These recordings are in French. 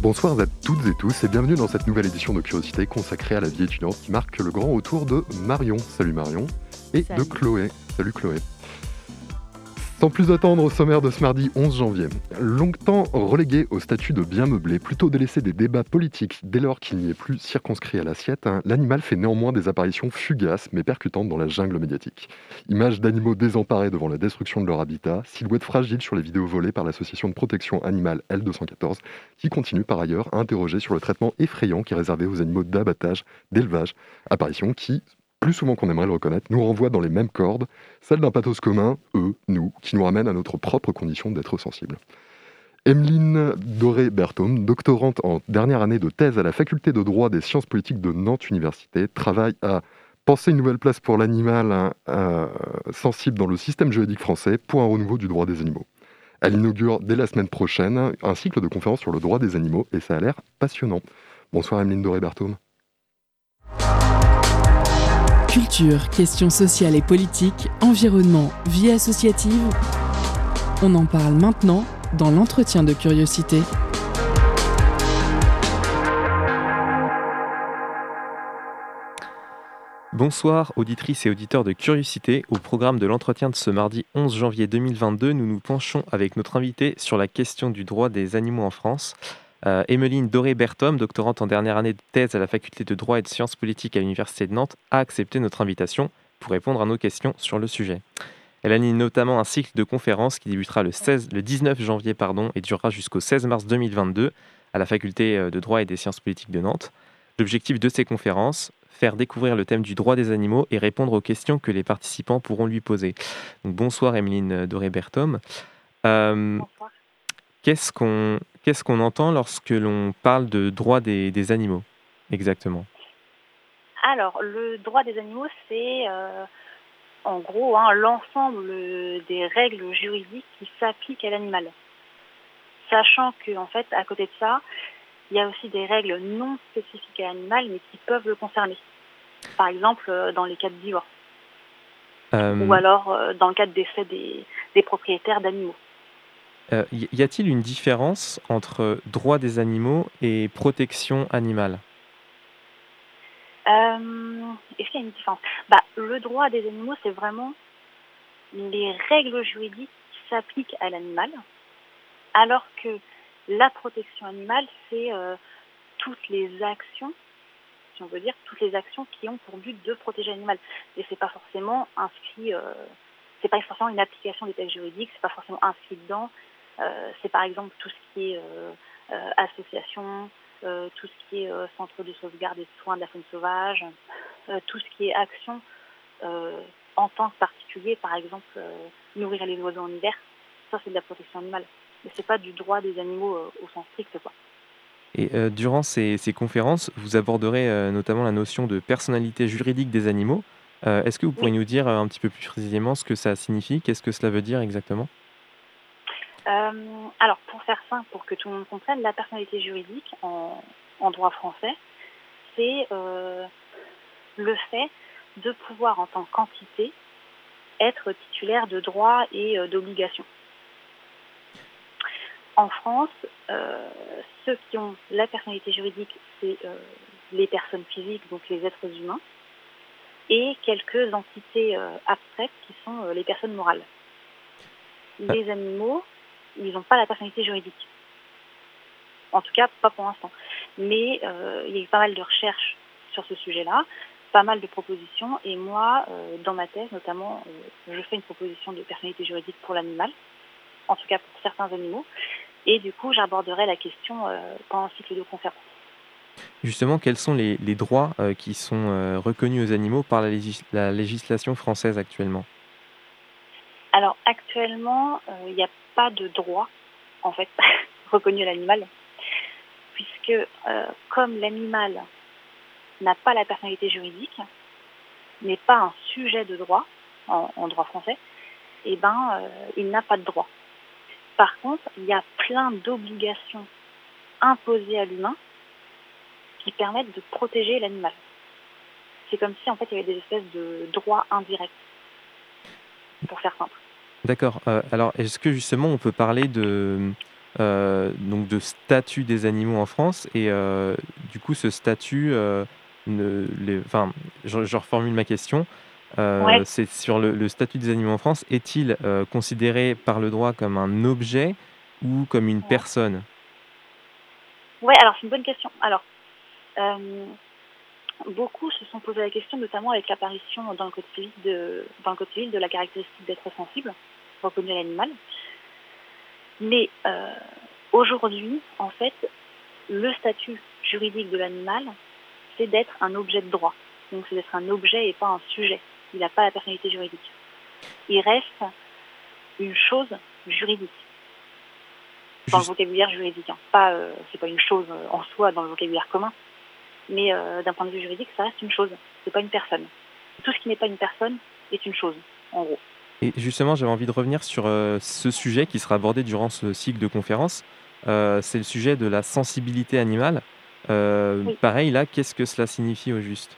Bonsoir à toutes et tous et bienvenue dans cette nouvelle édition de Curiosité consacrée à la vie étudiante qui marque le grand retour de Marion. Salut Marion. Et de Chloé. Salut Chloé. Sans plus attendre, au sommaire de ce mardi 11 janvier, longtemps relégué au statut de bien meublé, plutôt délaissé des débats politiques dès lors qu'il n'y est plus circonscrit à l'assiette, hein, l'animal fait néanmoins des apparitions fugaces mais percutantes dans la jungle médiatique. Images d'animaux désemparés devant la destruction de leur habitat, silhouettes fragiles sur les vidéos volées par l'association de protection animale L214, qui continue par ailleurs à interroger sur le traitement effrayant qui est réservé aux animaux d'abattage, d'élevage, apparition qui, plus souvent qu'on aimerait le reconnaître, nous renvoie dans les mêmes cordes, celle d'un pathos commun, eux, nous, qui nous ramène à notre propre condition d'être sensible. Emeline Doré-Berthaume, doctorante en dernière année de thèse à la faculté de droit des sciences politiques de Nantes Université, travaille à penser une nouvelle place pour l'animal hein, euh, sensible dans le système juridique français pour un renouveau du droit des animaux. Elle inaugure dès la semaine prochaine un cycle de conférences sur le droit des animaux et ça a l'air passionnant. Bonsoir Emeline Doré-Berthaume. Culture, questions sociales et politiques, environnement, vie associative. On en parle maintenant dans l'entretien de curiosité. Bonsoir auditrices et auditeurs de Curiosité. Au programme de l'entretien de ce mardi 11 janvier 2022, nous nous penchons avec notre invité sur la question du droit des animaux en France. Euh, Emeline Doré-Berthom, doctorante en dernière année de thèse à la faculté de droit et de sciences politiques à l'Université de Nantes, a accepté notre invitation pour répondre à nos questions sur le sujet. Elle anime notamment un cycle de conférences qui débutera le, 16, le 19 janvier pardon, et durera jusqu'au 16 mars 2022 à la faculté euh, de droit et des sciences politiques de Nantes. L'objectif de ces conférences, faire découvrir le thème du droit des animaux et répondre aux questions que les participants pourront lui poser. Donc, bonsoir Emeline Doré-Berthom. Euh, Qu'est-ce qu'on qu'est-ce qu'on entend lorsque l'on parle de droit des, des animaux, exactement? Alors, le droit des animaux, c'est euh, en gros hein, l'ensemble des règles juridiques qui s'appliquent à l'animal. Sachant que, en fait, à côté de ça, il y a aussi des règles non spécifiques à l'animal, mais qui peuvent le concerner. Par exemple, euh, dans les cas de divorce. Euh... Ou alors dans le cas de décès des, des propriétaires d'animaux. Euh, y a-t-il une différence entre droit des animaux et protection animale? Euh, Est-ce qu'il y a une différence? Bah, Le droit des animaux, c'est vraiment les règles juridiques qui s'appliquent à l'animal, alors que la protection animale, c'est euh, toutes les actions, si on veut dire, toutes les actions qui ont pour but de protéger l'animal. Et c'est pas forcément inscrit, c'est pas forcément une application des textes juridiques, c'est pas forcément inscrit dedans, c'est par exemple tout ce qui est euh, euh, association, tout ce qui est centre de sauvegarde et de soins de la faune sauvage, tout ce qui est action en tant que particulier, par exemple nourrir les oiseaux en hiver, ça c'est de la protection animale. Mais c'est pas du droit des animaux au sens strict quoi. Et euh, durant ces, ces, conférences, vous aborderez euh, notamment la notion de personnalité juridique des animaux. Euh, Est-ce que vous pourriez oui. nous dire un petit peu plus précisément ce que ça signifie? Qu'est-ce que cela veut dire exactement? Euh, alors, pour faire simple, pour que tout le monde comprenne, la personnalité juridique en, en droit français, c'est euh, le fait de pouvoir, en tant qu'entité, être titulaire de droits et euh, d'obligations. En France, euh, ceux qui ont la personnalité juridique, c'est euh, les personnes physiques, donc les êtres humains, et quelques entités euh, abstraites qui sont les personnes morales. Les animaux, ils n'ont pas la personnalité juridique. En tout cas, pas pour l'instant. Mais euh, il y a eu pas mal de recherches sur ce sujet-là, pas mal de propositions, et moi, euh, dans ma thèse notamment, euh, je fais une proposition de personnalité juridique pour l'animal, en tout cas pour certains animaux, et du coup, j'aborderai la question euh, pendant un cycle de conférence. Justement, quels sont les, les droits euh, qui sont euh, reconnus aux animaux par la, légis la législation française actuellement? Alors actuellement, il n'y a pas de droit, en fait, reconnu à l'animal, puisque comme l'animal n'a pas la personnalité juridique, n'est pas un sujet de droit en, droit français, eh ben, il n'a pas de droit. Par contre, il y a plein d'obligations imposées à l'humain qui permettent de protéger l'animal. C'est comme si en fait il y avait des espèces de droits indirects, pour faire simple. D'accord. Euh, alors, est-ce que justement on peut parler de, euh, donc de statut des animaux en France et euh, du coup ce statut, ne, les, enfin, je, reformule ma question. C'est sur le, statut des animaux en France. Est-il considéré par le droit comme un objet ou comme une personne? Oui, alors c'est une bonne question. Alors, beaucoup se sont posé la question, notamment avec l'apparition dans le code civil de, dans le code civil de la caractéristique d'être sensible, reconnue à l'animal. Mais euh, aujourd'hui, en fait, le statut juridique de l'animal, c'est d'être un objet de droit. Donc c'est d'être un objet et pas un sujet. Il n'a pas la personnalité juridique. Il reste une chose juridique dans le vocabulaire juridique. Hein. Pas, euh, c'est pas une chose en soi dans le vocabulaire commun, mais euh, d'un point de vue juridique, ça reste une chose, c'est pas une personne. Tout ce qui n'est pas une personne est une chose, en gros. Et justement, j'avais envie de revenir sur euh, ce sujet qui sera abordé durant ce cycle de conférences. Euh, c'est le sujet de la sensibilité animale. Pareil, là, qu'est-ce que cela signifie au juste?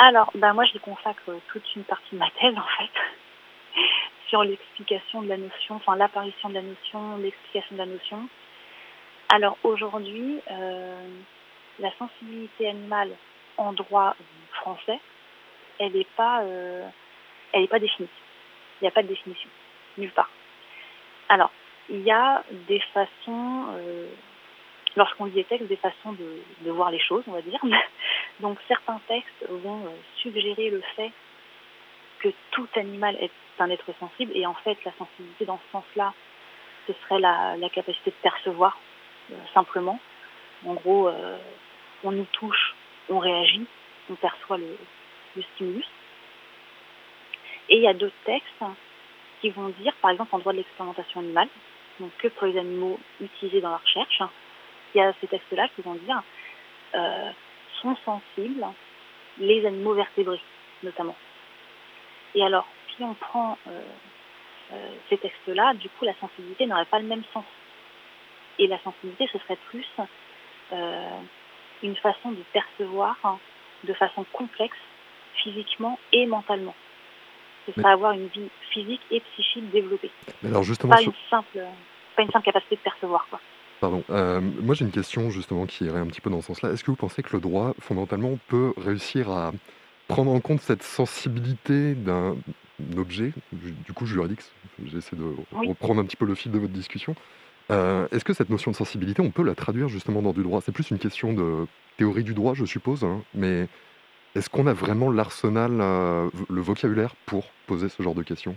Alors, bah, moi, je consacre toute une partie de ma thèse, en fait, sur l'explication de la notion, enfin l'apparition de la notion, l'explication de la notion. Alors aujourd'hui, la sensibilité animale en droit français, elle n'est pas, euh, elle pas définie. Il n'y a pas de définition, nulle part. Alors, il y a des façons, euh, lorsqu'on lit les textes, des façons de, voir les choses, on va dire. Donc, certains textes vont euh, suggérer le fait que tout animal est un être sensible, et en fait, la sensibilité dans ce sens-là, ce serait la, capacité de percevoir, simplement. En gros, on nous touche, on réagit, on perçoit le, stimulus. Et il y a d'autres textes qui vont dire, par exemple en droit de l'expérimentation animale, donc que pour les animaux utilisés dans la recherche, il y a ces textes-là qui vont dire euh, sont sensibles les animaux vertébrés, notamment. Et alors, si on prend euh, euh, ces textes-là, du coup, la sensibilité n'aurait pas le même sens. Et la sensibilité, ce serait plus une façon de percevoir hein, de façon complexe, physiquement et mentalement. Ce serait avoir une vie physique et psychique développée. alors justement, pas, une simple, pas une simple capacité de percevoir. Quoi. Pardon. Euh, moi, j'ai une question justement qui irait un petit peu dans ce sens-là. Est-ce que vous pensez que le droit, fondamentalement, peut réussir à prendre en compte cette sensibilité d'un objet, du coup juridique J'essaie de reprendre un petit peu le fil de votre discussion. Euh, est-ce que cette notion de sensibilité, on peut la traduire justement dans du droit? C'est plus une question de théorie du droit, je suppose, hein, mais est-ce qu'on a vraiment l'arsenal, euh, le vocabulaire pour poser ce genre de questions?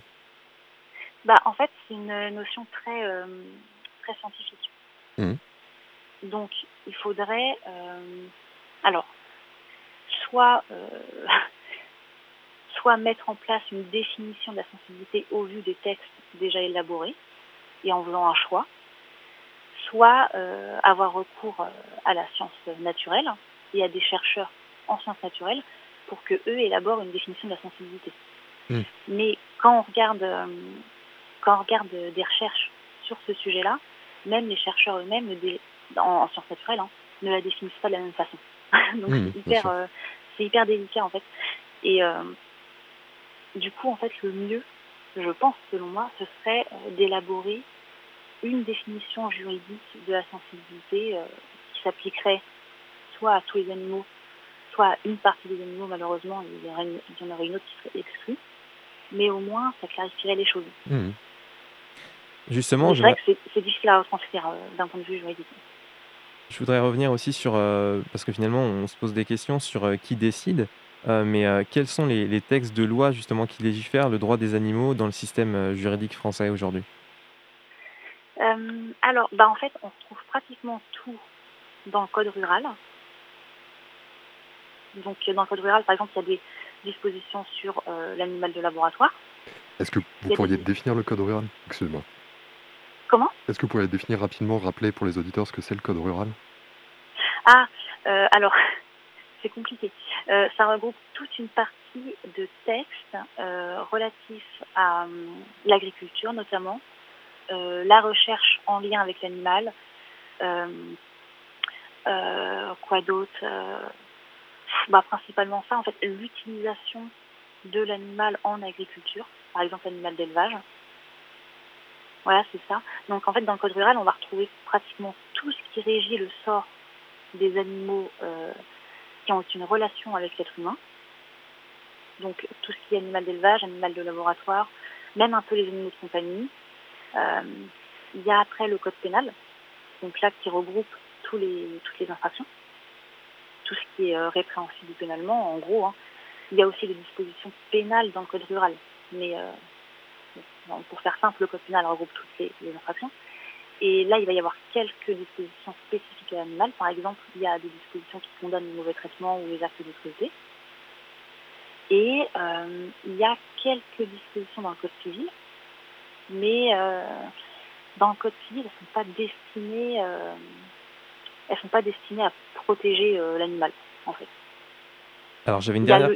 Bah, En fait, c'est une notion très, euh, très scientifique. Mmh. Donc, il faudrait, alors, soit, soit mettre en place une définition de la sensibilité au vu des textes déjà élaborés et en faisant un choix, soit euh, avoir recours euh, à la science naturelle et à des chercheurs en sciences naturelles pour que eux élaborent une définition de la sensibilité. Hmm. Mais quand on regarde euh, quand on regarde des recherches sur ce sujet-là, même les chercheurs eux-mêmes en, sciences naturelles hein, ne la définissent pas de la même façon. Donc hmm, c'est hyper, hyper délicat en fait. Et du coup, en fait, le mieux, je pense, selon moi, ce serait d'élaborer une définition juridique de la sensibilité euh, qui s'appliquerait soit à tous les animaux, soit une partie des animaux, malheureusement, il y, en aurait une autre qui serait exclue, mais au moins ça clarifierait les choses. Mmh. Justement, c'est vrai que c'est difficile à retranscrire euh, d'un point de vue juridique. Je voudrais revenir aussi sur, euh, parce que finalement on se pose des questions sur qui décide, mais quels sont les, les, textes de loi justement qui légifèrent le droit des animaux dans le système juridique français aujourd'hui? Euh, alors, bah, en fait, on retrouve pratiquement tout dans le code rural. Donc, dans le code rural, par exemple, il y a des dispositions sur euh, l'animal de laboratoire. Est-ce que vous pourriez définir le code rural? Excusez-moi. Comment? Est-ce que vous pourriez définir rapidement, rappeler pour les auditeurs ce que c'est le code rural? Ah, euh, alors, c'est compliqué. Euh, ça regroupe toute une partie de textes relatifs à hum, l'agriculture notamment, la recherche en lien avec l'animal, quoi d'autre bah, Principalement ça, en fait, l'utilisation de l'animal en agriculture, par exemple l'animal d'élevage. Voilà, c'est ça. Donc en fait, dans le code rural, on va retrouver pratiquement tout ce qui régit le sort des animaux euh, qui ont une relation avec l'être humain. Donc tout ce qui est animal d'élevage, animal de laboratoire, même un peu les animaux de compagnie. Euh, il y a après le code pénal, donc là qui regroupe tous les, toutes les infractions, tout ce qui est euh, répréhensible pénalement, en gros. Hein. Il y a aussi des dispositions pénales dans le code rural, mais pour faire simple, le code pénal regroupe toutes les infractions. Et là, il va y avoir quelques dispositions spécifiques à l'animal. Par exemple, il y a des dispositions qui condamnent le mauvais traitement ou les actes cruauté. Et euh, il y a quelques dispositions dans le code civil, mais euh, dans le code civil, elles ne sont pas destinées, euh, elles sont pas destinées à protéger l'animal, en fait. Alors j'avais une dernière.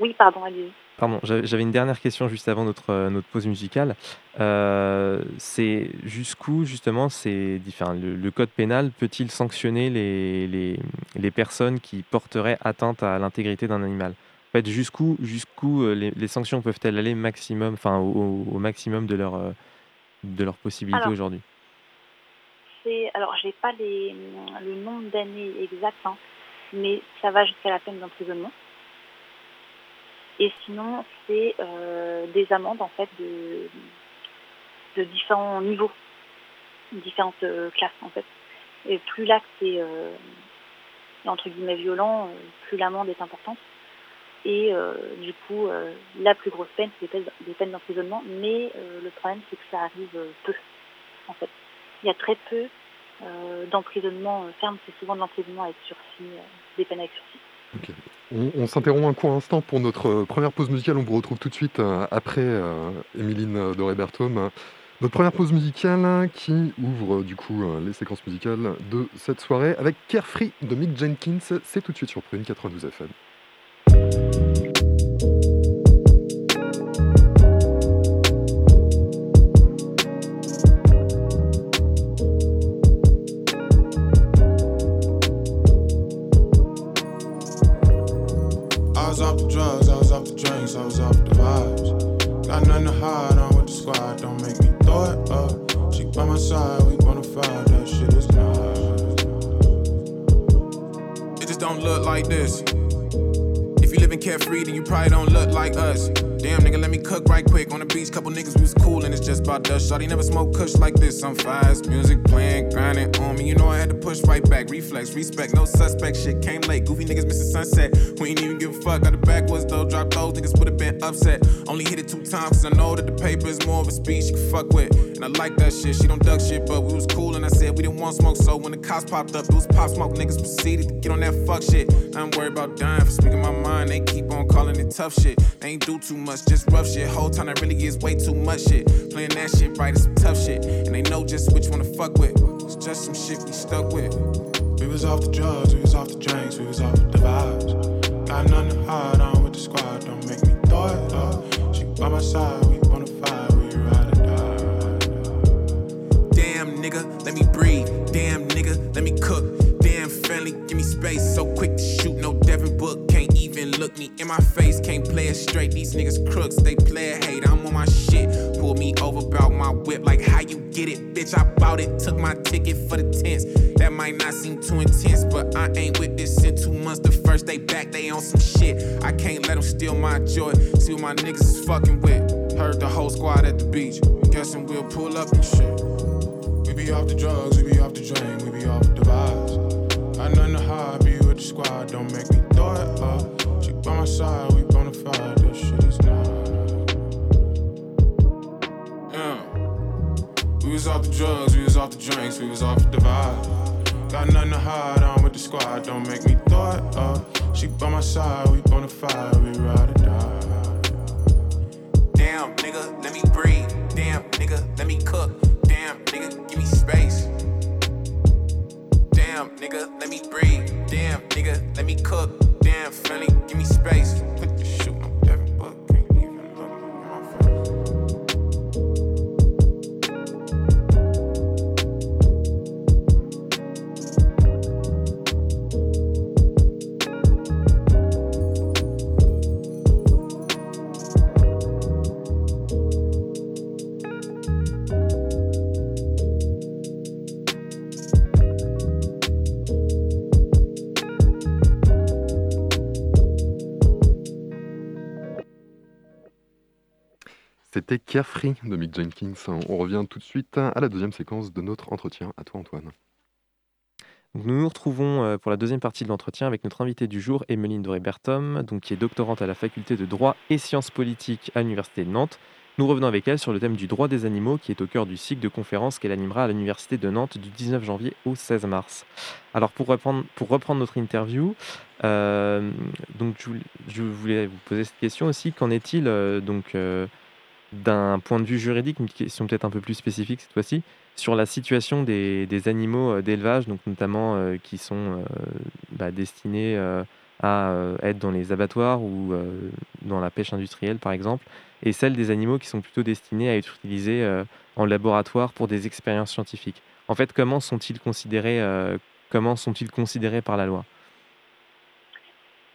Oui, pardon, allez-y. Pardon, j'avais une dernière question juste avant notre, euh, notre pause musicale. Euh, c'est jusqu'où, justement, c'est le, le, code pénal peut-il sanctionner les, les, les, personnes qui porteraient atteinte à l'intégrité d'un animal? En fait, jusqu'où jusqu'où euh, les, les, sanctions peuvent-elles aller maximum, enfin, au, au, maximum de leur, de leur possibilité aujourd'hui? Alors, je n'ai pas le nombre d'années exact, hein, mais ça va jusqu'à la peine d'emprisonnement. Et sinon, c'est euh, des amendes en fait de, de différents niveaux, différentes euh, classes en fait. Et plus l'acte est euh, entre guillemets violent, plus l'amende est importante. Et du coup, la plus grosse peine, c'est des peines d'emprisonnement. Mais le problème, c'est que ça arrive peu, en fait. Il y a très peu d'emprisonnement ferme, c'est souvent de l'emprisonnement avec sursis, des peines avec sursis. On, s'interrompt un court instant pour notre euh, première pause musicale. On vous retrouve tout de suite euh, après euh, Emeline Doré-Berthaume. Notre première pause musicale qui ouvre du coup les séquences musicales de cette soirée avec Carefree de Mick Jenkins. C'est tout de suite sur Prune 92 FM. Shawty never smoke kush like this. I'm fast, music playing, grinding on me. You know I had to push right back. Reflex, respect, no suspect. Shit came late. Goofy niggas missing sunset. We ain't even give a fuck. Got the backwards though. Drop those niggas would've been upset. Only hit it two times, cause I know that the paper is more of a speech you can fuck with. And I like that shit. She don't duck shit, but we was cool, and I said we didn't want smoke. So when the cops popped up, it was pop smoke. Niggas proceeded to get on that fuck shit. I'm worried about dying for speaking tough shit. They ain't do too much, just rough shit whole time that really is way too much shit. Playing that shit right is some tough shit. And they know just which one to fuck with. It's just some shit we stuck with. We was off the drugs, we was off the drinks, we was off the vibes. Got nothing to hide on with the squad, don't make me throw it up. She by my side, in my face. Can't play it straight. These niggas crooks, they play it hate. I'm on my shit. Pull me over, bout my whip. Like how you get it, bitch? I bought it. Took my ticket for the tents. That might not seem too intense, but I ain't with this in two months. The first day back, they on some shit. I can't let them steal my joy. See what my niggas is fucking with. Heard the whole squad at the beach. Guessing we'll pull up and shit. We be off the drugs, we be off the drink, we be off the vibes. Got nothing to hide, be with the squad, don't make me side, we bona. This shit is not. Yeah. We was off the drugs, we was off the drinks, we was off the vibe. Got nothing to hide, I'm with the squad, don't make me throw it up. Uh. She by my side, we bonafide, we ride or die. Damn, nigga, let me breathe. Damn, nigga, let me cook. Damn, nigga, give me space. Damn, nigga, let me breathe. Damn, nigga, let me cook space. C'était Carefree de Mick Jenkins. On revient tout de suite à la deuxième séquence de notre entretien. À toi, Antoine. nous nous retrouvons euh, pour la deuxième partie de l'entretien avec notre invitée du jour, Emeline Doré-Bertom, qui est doctorante à la faculté de droit et sciences politiques à l'Université de Nantes. Nous revenons avec elle sur le thème du droit des animaux qui est au cœur du cycle de conférences qu'elle animera à l'Université de Nantes du 19 janvier au 16 mars. Alors pour reprendre, pour reprendre notre interview, euh, donc je, voulais vous poser cette question aussi. Qu'en est-il euh, donc d'un point de vue juridique, une question peut-être un peu plus spécifique cette fois-ci, sur la situation des, animaux euh, d'élevage, donc notamment euh, qui sont euh, bah, destinés à être dans les abattoirs ou dans la pêche industrielle par exemple, et celle des animaux qui sont plutôt destinés à être utilisés en laboratoire pour des expériences scientifiques. En fait, comment sont-ils considérés, comment sont-ils considérés par la loi?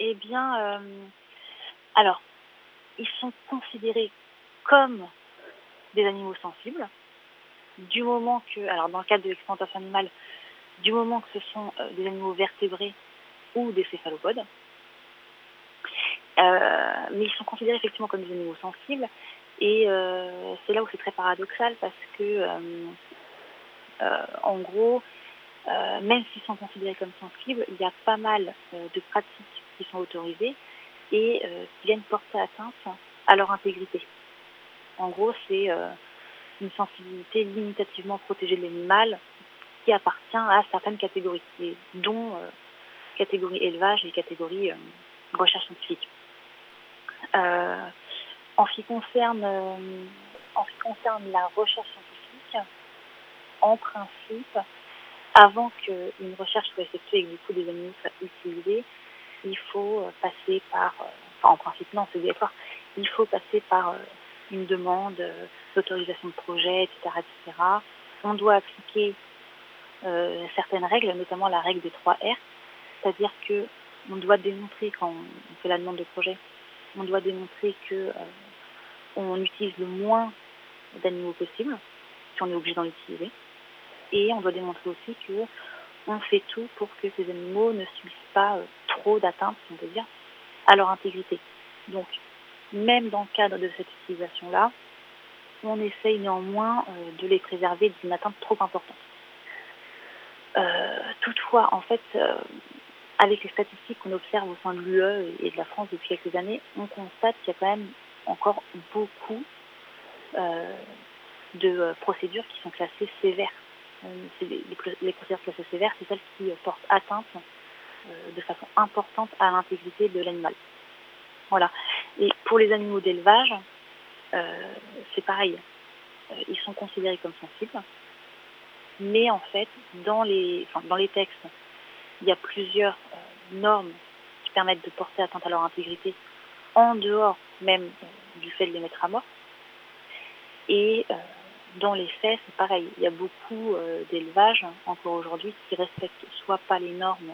Eh bien, alors, ils sont considérés comme des animaux sensibles, du moment que, alors dans le cadre de l'exploitation animale, du moment que ce sont euh, des animaux vertébrés ou des céphalopodes. Euh, mais ils sont considérés effectivement comme des animaux sensibles et euh, c'est là où c'est très paradoxal parce que, en gros, même s'ils sont considérés comme sensibles, il y a pas mal de pratiques qui sont autorisées et qui viennent porter atteinte à leur intégrité. En gros, c'est euh, une sensibilité limitativement protégée de l'animal qui appartient à certaines catégories, dont euh, catégorie élevage et catégorie euh, recherche scientifique. en ce qui concerne en ce qui concerne la recherche scientifique, en principe, avant qu'une recherche soit effectuée et que du coup des animaux soient utilisés, il faut passer par, enfin en principe non, c'est obligatoire, il faut passer par une demande euh, d'autorisation de projet, etc., etc. On doit appliquer euh, certaines règles, notamment la règle des 3 R, c'est-à-dire que on doit démontrer quand on fait la demande de projet, on doit démontrer que euh, on utilise le moins d'animaux possible, si on est obligé d'en utiliser, et on doit démontrer aussi que on fait tout pour que ces animaux ne subissent pas trop d'atteintes, si on peut dire, à leur intégrité. Donc, même dans le cadre de cette utilisation-là, on essaye néanmoins euh, de les préserver d'une atteinte trop importante. Euh, toutefois, en fait, euh, avec les statistiques qu'on observe au sein de l'UE et de la France depuis quelques années, on constate qu'il y a quand même encore beaucoup de procédures qui sont classées sévères. Les, les, procédures classées sévères, c'est celles qui portent atteinte de façon importante à l'intégrité de l'animal. Voilà. Et pour les animaux d'élevage, euh, c'est pareil. Euh, ils sont considérés comme sensibles. Mais en fait, dans les, dans les textes, il y a plusieurs euh, normes qui permettent de porter atteinte à leur intégrité en dehors même du fait de les mettre à mort. Et dans les faits, c'est pareil. Il y a beaucoup d'élevages, encore aujourd'hui, qui respectent soit pas les normes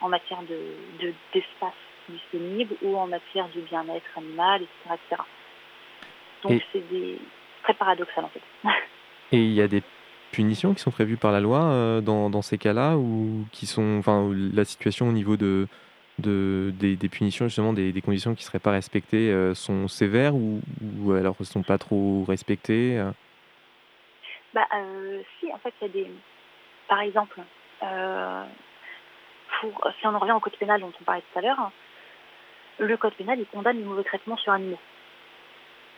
en matière de d'espace disponible ou en matière de bien-être animal, etc. Donc c'est des... très paradoxal en fait. Et il y a des punitions qui sont prévues par la loi euh, dans, dans, ces cas-là ou qui sont, enfin, la situation au niveau de, de des, des, punitions justement des, des, conditions qui seraient pas respectées euh, sont sévères ou, ou alors ne sont pas trop respectées euh? Bah si, en fait, il y a des, par exemple, pour, si on en revient au code pénal dont on parlait tout à l'heure, le code pénal il condamne les mauvais traitements sur animaux.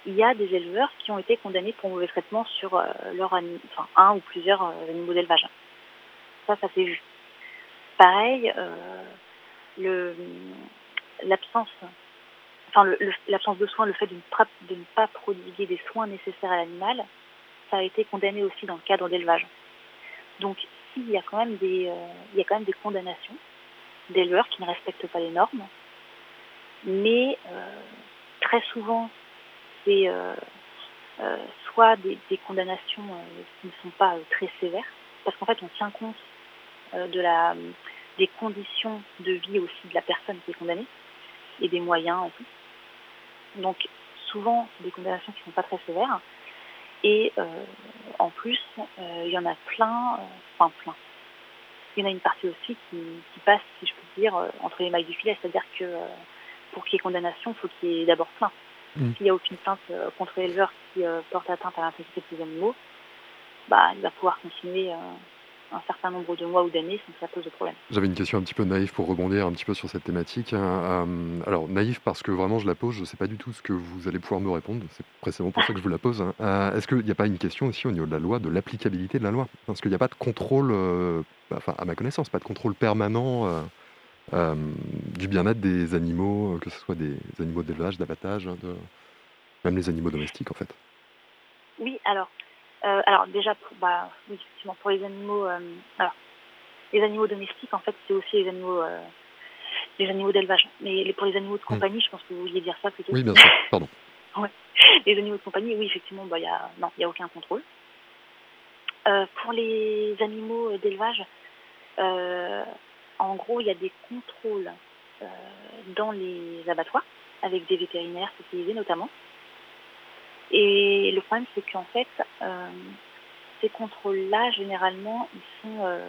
Il y a des éleveurs qui ont été condamnés pour mauvais traitements sur euh, leur un ou plusieurs euh, animaux d'élevage. Ça, ça s'est vu. Pareil, euh, l'absence enfin, l'absence de soins, le fait de ne, de ne pas prodiguer des soins nécessaires à l'animal, ça a été condamné aussi dans le cadre d'élevage. Donc, s'il y a quand même des, il y a quand même des condamnations d'éleveurs qui ne respectent pas les normes, mais euh, très souvent, c'est euh, euh, soit des, condamnations qui ne sont pas très sévères, parce qu'en fait, on tient compte de la, des conditions de vie aussi de la personne qui est condamnée et des moyens aussi. Donc, souvent, c'est des condamnations qui ne sont pas très sévères. Et en plus, il y en a plein, enfin plein. Il y en a une partie aussi qui, qui passe, si je peux dire, entre les mailles du filet, c'est-à-dire que pour qu'il y ait condamnation, il faut qu'il y ait d'abord plainte. Mm. S'il n'y a aucune plainte contre l'éleveur qui porte atteinte à l'intégrité de ces animaux, bah, il va pouvoir continuer un certain nombre de mois ou d'années sans que ça pose de problème. J'avais une question un petit peu naïve pour rebondir un petit peu sur cette thématique. Euh, alors, naïve parce que vraiment je la pose, je ne sais pas du tout ce que vous allez pouvoir me répondre, c'est précisément pour ça que je vous la pose. Hein. Euh, est-ce qu'il n'y a pas une question aussi au niveau de la loi, de l'applicabilité de la loi? Parce qu'il n'y a pas de contrôle, euh, enfin à ma connaissance, pas de contrôle permanent du bien-être des animaux, que ce soit des animaux d'élevage, d'abattage, hein, de... même les animaux domestiques en fait. Oui, alors euh, alors déjà, pour, bah, effectivement, pour les animaux, euh, alors les animaux domestiques, en fait, c'est aussi les animaux, euh, les animaux d'élevage. Mais pour les animaux de hmm. compagnie, je pense que vous vouliez dire ça plutôt. Oui, bien sûr. Pardon. ouais. Les animaux de compagnie, oui, effectivement, bah, y a, non, il n'y a aucun contrôle. pour les animaux d'élevage, en gros, il y a des contrôles dans les abattoirs avec des vétérinaires spécialisés notamment. Et le problème, c'est qu'en fait, euh, ces contrôles-là, généralement, ils sont, euh,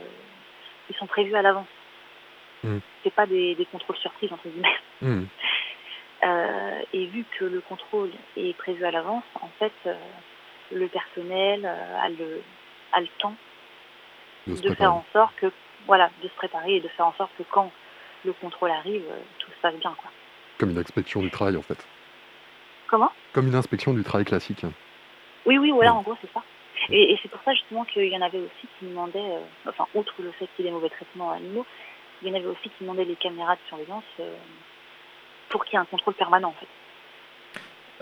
ils sont prévus à l'avance. Mm. C'est pas des, des, contrôles surprises, entre guillemets. Mm. Euh, et vu que le contrôle est prévu à l'avance, en fait, le personnel a, le, a le temps de, faire en sorte que, voilà, de se préparer et de faire en sorte que quand le contrôle arrive, tout se passe bien. Quoi. Comme une inspection du travail, en fait. Comment? Comme une inspection du travail classique. Oui, oui, voilà, en gros, c'est ça. Et, c'est pour ça justement qu'il y en avait aussi qui demandaient, euh, enfin, outre le fait qu'il y ait des mauvais traitements animaux, il y en avait aussi qui demandaient les caméras de surveillance euh, pour qu'il y ait un contrôle permanent en fait.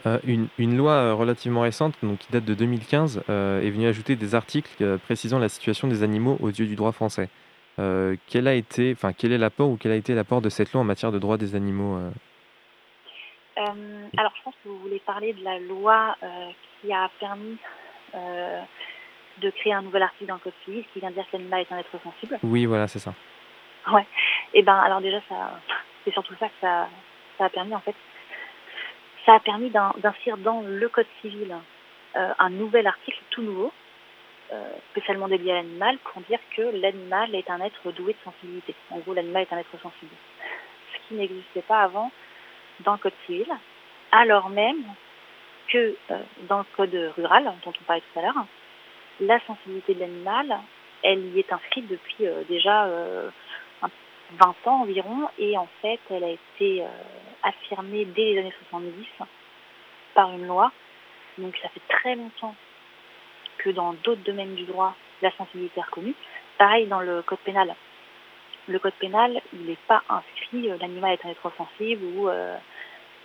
Euh, une, une, loi relativement récente, donc qui date de 2015, est venue ajouter des articles précisant la situation des animaux aux yeux du droit français. Quel a été, enfin, quel est l'apport ou quel a été l'apport de cette loi en matière de droit des animaux euh, alors, je pense que vous voulez parler de la loi euh, qui a permis euh, de créer un nouvel article dans le Code civil qui vient dire que l'animal est un être sensible. Oui, voilà, c'est ça. Ouais. Et eh ben, alors déjà, ça, c'est surtout ça que ça, ça a permis en fait. Ça a permis d'inscrire dans le Code civil un nouvel article tout nouveau, spécialement dédié à l'animal, pour dire que l'animal est un être doué de sensibilité. En gros, l'animal est un être sensible. Ce qui n'existait pas avant dans le Code civil, alors même que euh, dans le Code rural, dont on parlait tout à l'heure, la sensibilité de l'animal, elle y est inscrite depuis euh, déjà 20 euh, ans environ, et en fait, elle a été affirmée dès les années 70 par une loi. Donc ça fait très longtemps que dans d'autres domaines du droit, la sensibilité est reconnue. Pareil dans le code pénal le code pénal, il n'est pas inscrit euh, l'animal est un être sensible ou euh,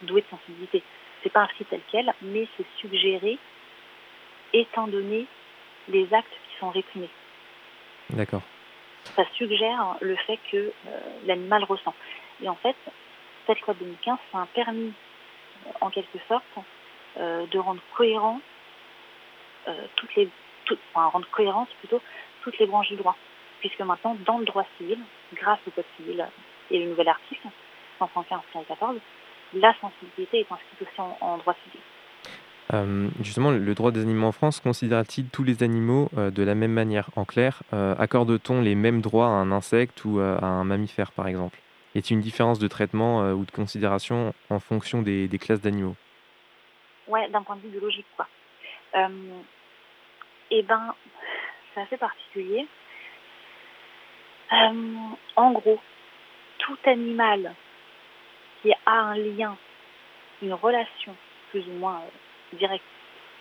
doué de sensibilité. C'est pas inscrit tel quel, mais c'est suggéré étant donné les actes qui sont réprimés. D'accord. Ça suggère le fait que euh, l'animal ressent. Et en fait, cette loi de 2015, ça a permis, en quelque sorte, de rendre cohérent toutes les, enfin, rendre cohérence plutôt toutes les branches du droit puisque maintenant, dans le droit civil, grâce au Code civil et le nouvel article 115 14, la sensibilité est inscrite aussi en, droit civil. Euh, justement, le droit des animaux en France considère-t-il tous les animaux euh, de la même manière? En clair, euh, accorde-t-on les mêmes droits à un insecte ou à un mammifère, par exemple? Est-il une différence de traitement ou de considération en fonction des, des classes d'animaux Ouais, d'un point de vue biologique, quoi. Eh ben, c'est assez particulier. Euh, en gros, tout animal qui a un lien, une relation plus ou moins euh, directe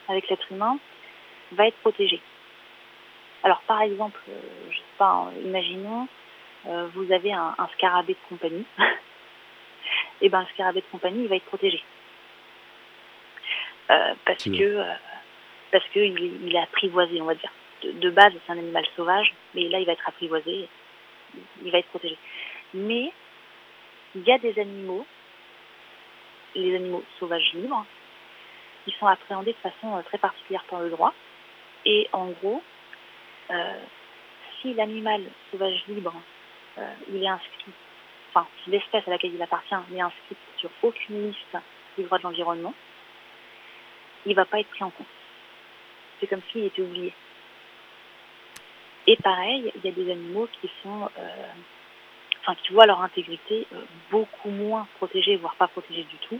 avec l'être humain, va être protégé. Alors par exemple, euh, je sais pas, imaginons, vous avez un, scarabée de compagnie, et eh ben le scarabée de compagnie, il va être protégé. parce que parce qu'il il est apprivoisé, on va dire. De, de base, c'est un animal sauvage, mais là, il va être apprivoisé il va être protégé. Mais il y a des animaux, les animaux sauvages libres, qui sont appréhendés de façon euh, très particulière par le droit. Et en gros, euh, si l'animal sauvage libre, euh, il est inscrit, enfin, si l'espèce à laquelle il appartient n'est inscrite sur aucune liste du droit de l'environnement, il ne va pas être pris en compte. C'est comme s'il était oublié. Et pareil, il y a des animaux qui sont, euh, enfin, qui voient leur intégrité euh, beaucoup moins protégée, voire pas protégée du tout,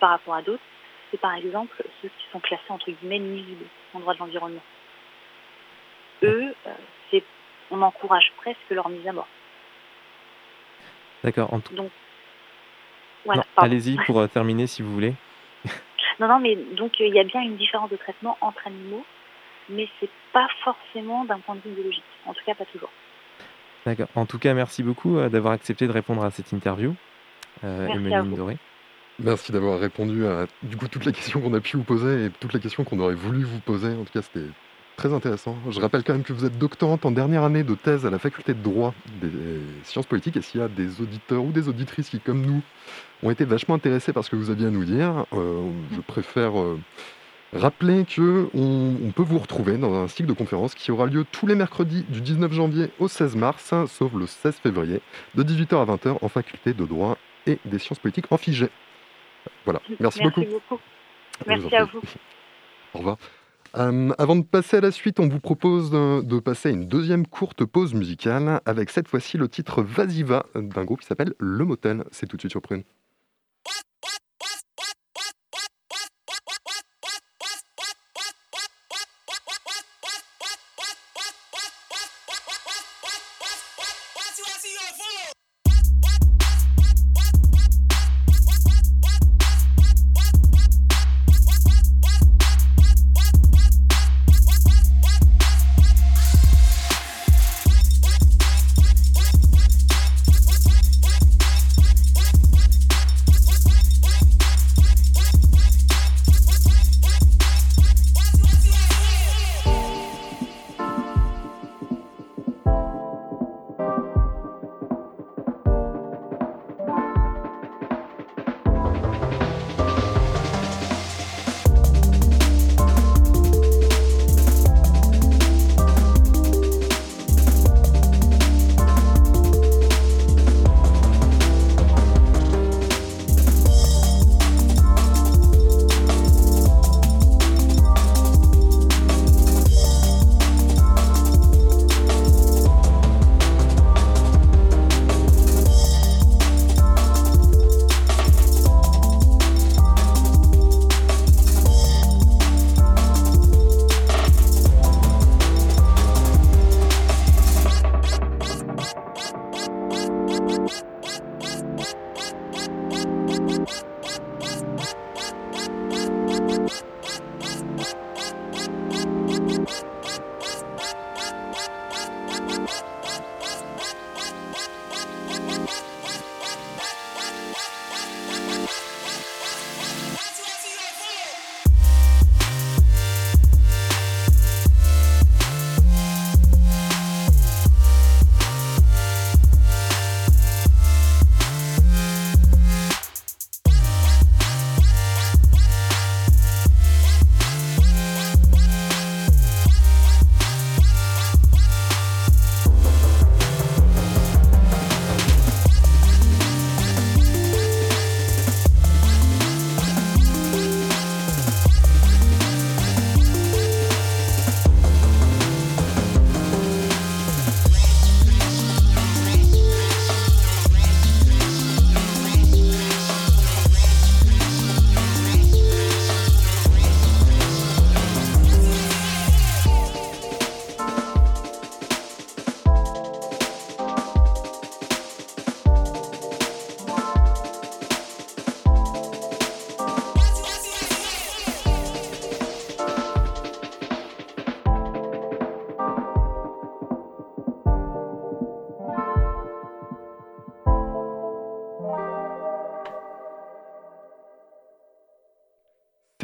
par rapport à d'autres. c'est par exemple ceux qui sont classés entre guillemets nuisibles en droit de l'environnement. Eux, c'est, on encourage presque leur mise à mort. D'accord. Donc, voilà. Allez-y pour terminer si vous voulez. non, non, mais donc il y a bien une différence de traitement entre animaux, mais c'est pas forcément d'un point de vue biologique. En tout cas, pas toujours. D'accord. En tout cas, merci beaucoup d'avoir accepté de répondre à cette interview, euh, Emeline Doré. Merci d'avoir répondu à du coup toutes les questions qu'on a pu vous poser et toutes les questions qu'on aurait voulu vous poser. En tout cas, c'était très intéressant. Je rappelle quand même que vous êtes doctorante en dernière année de thèse à la faculté de droit des sciences politiques. Et s'il y a des auditeurs ou des auditrices qui, comme nous, ont été vachement intéressés par ce que vous aviez à nous dire, euh, je préfère euh, rappeler que on, peut vous retrouver dans un cycle de conférences qui aura lieu tous les mercredis du 19 janvier au 16 mars, sauf le 16 février, de 18h à 20h en faculté de droit et des sciences politiques en Figé. Voilà, merci, beaucoup. Merci à vous. Au revoir. Euh, avant de passer à la suite, on vous propose de, passer à une deuxième courte pause musicale avec cette fois-ci le titre Vasiva d'un groupe qui s'appelle Le Motel. C'est tout de suite sur Prune.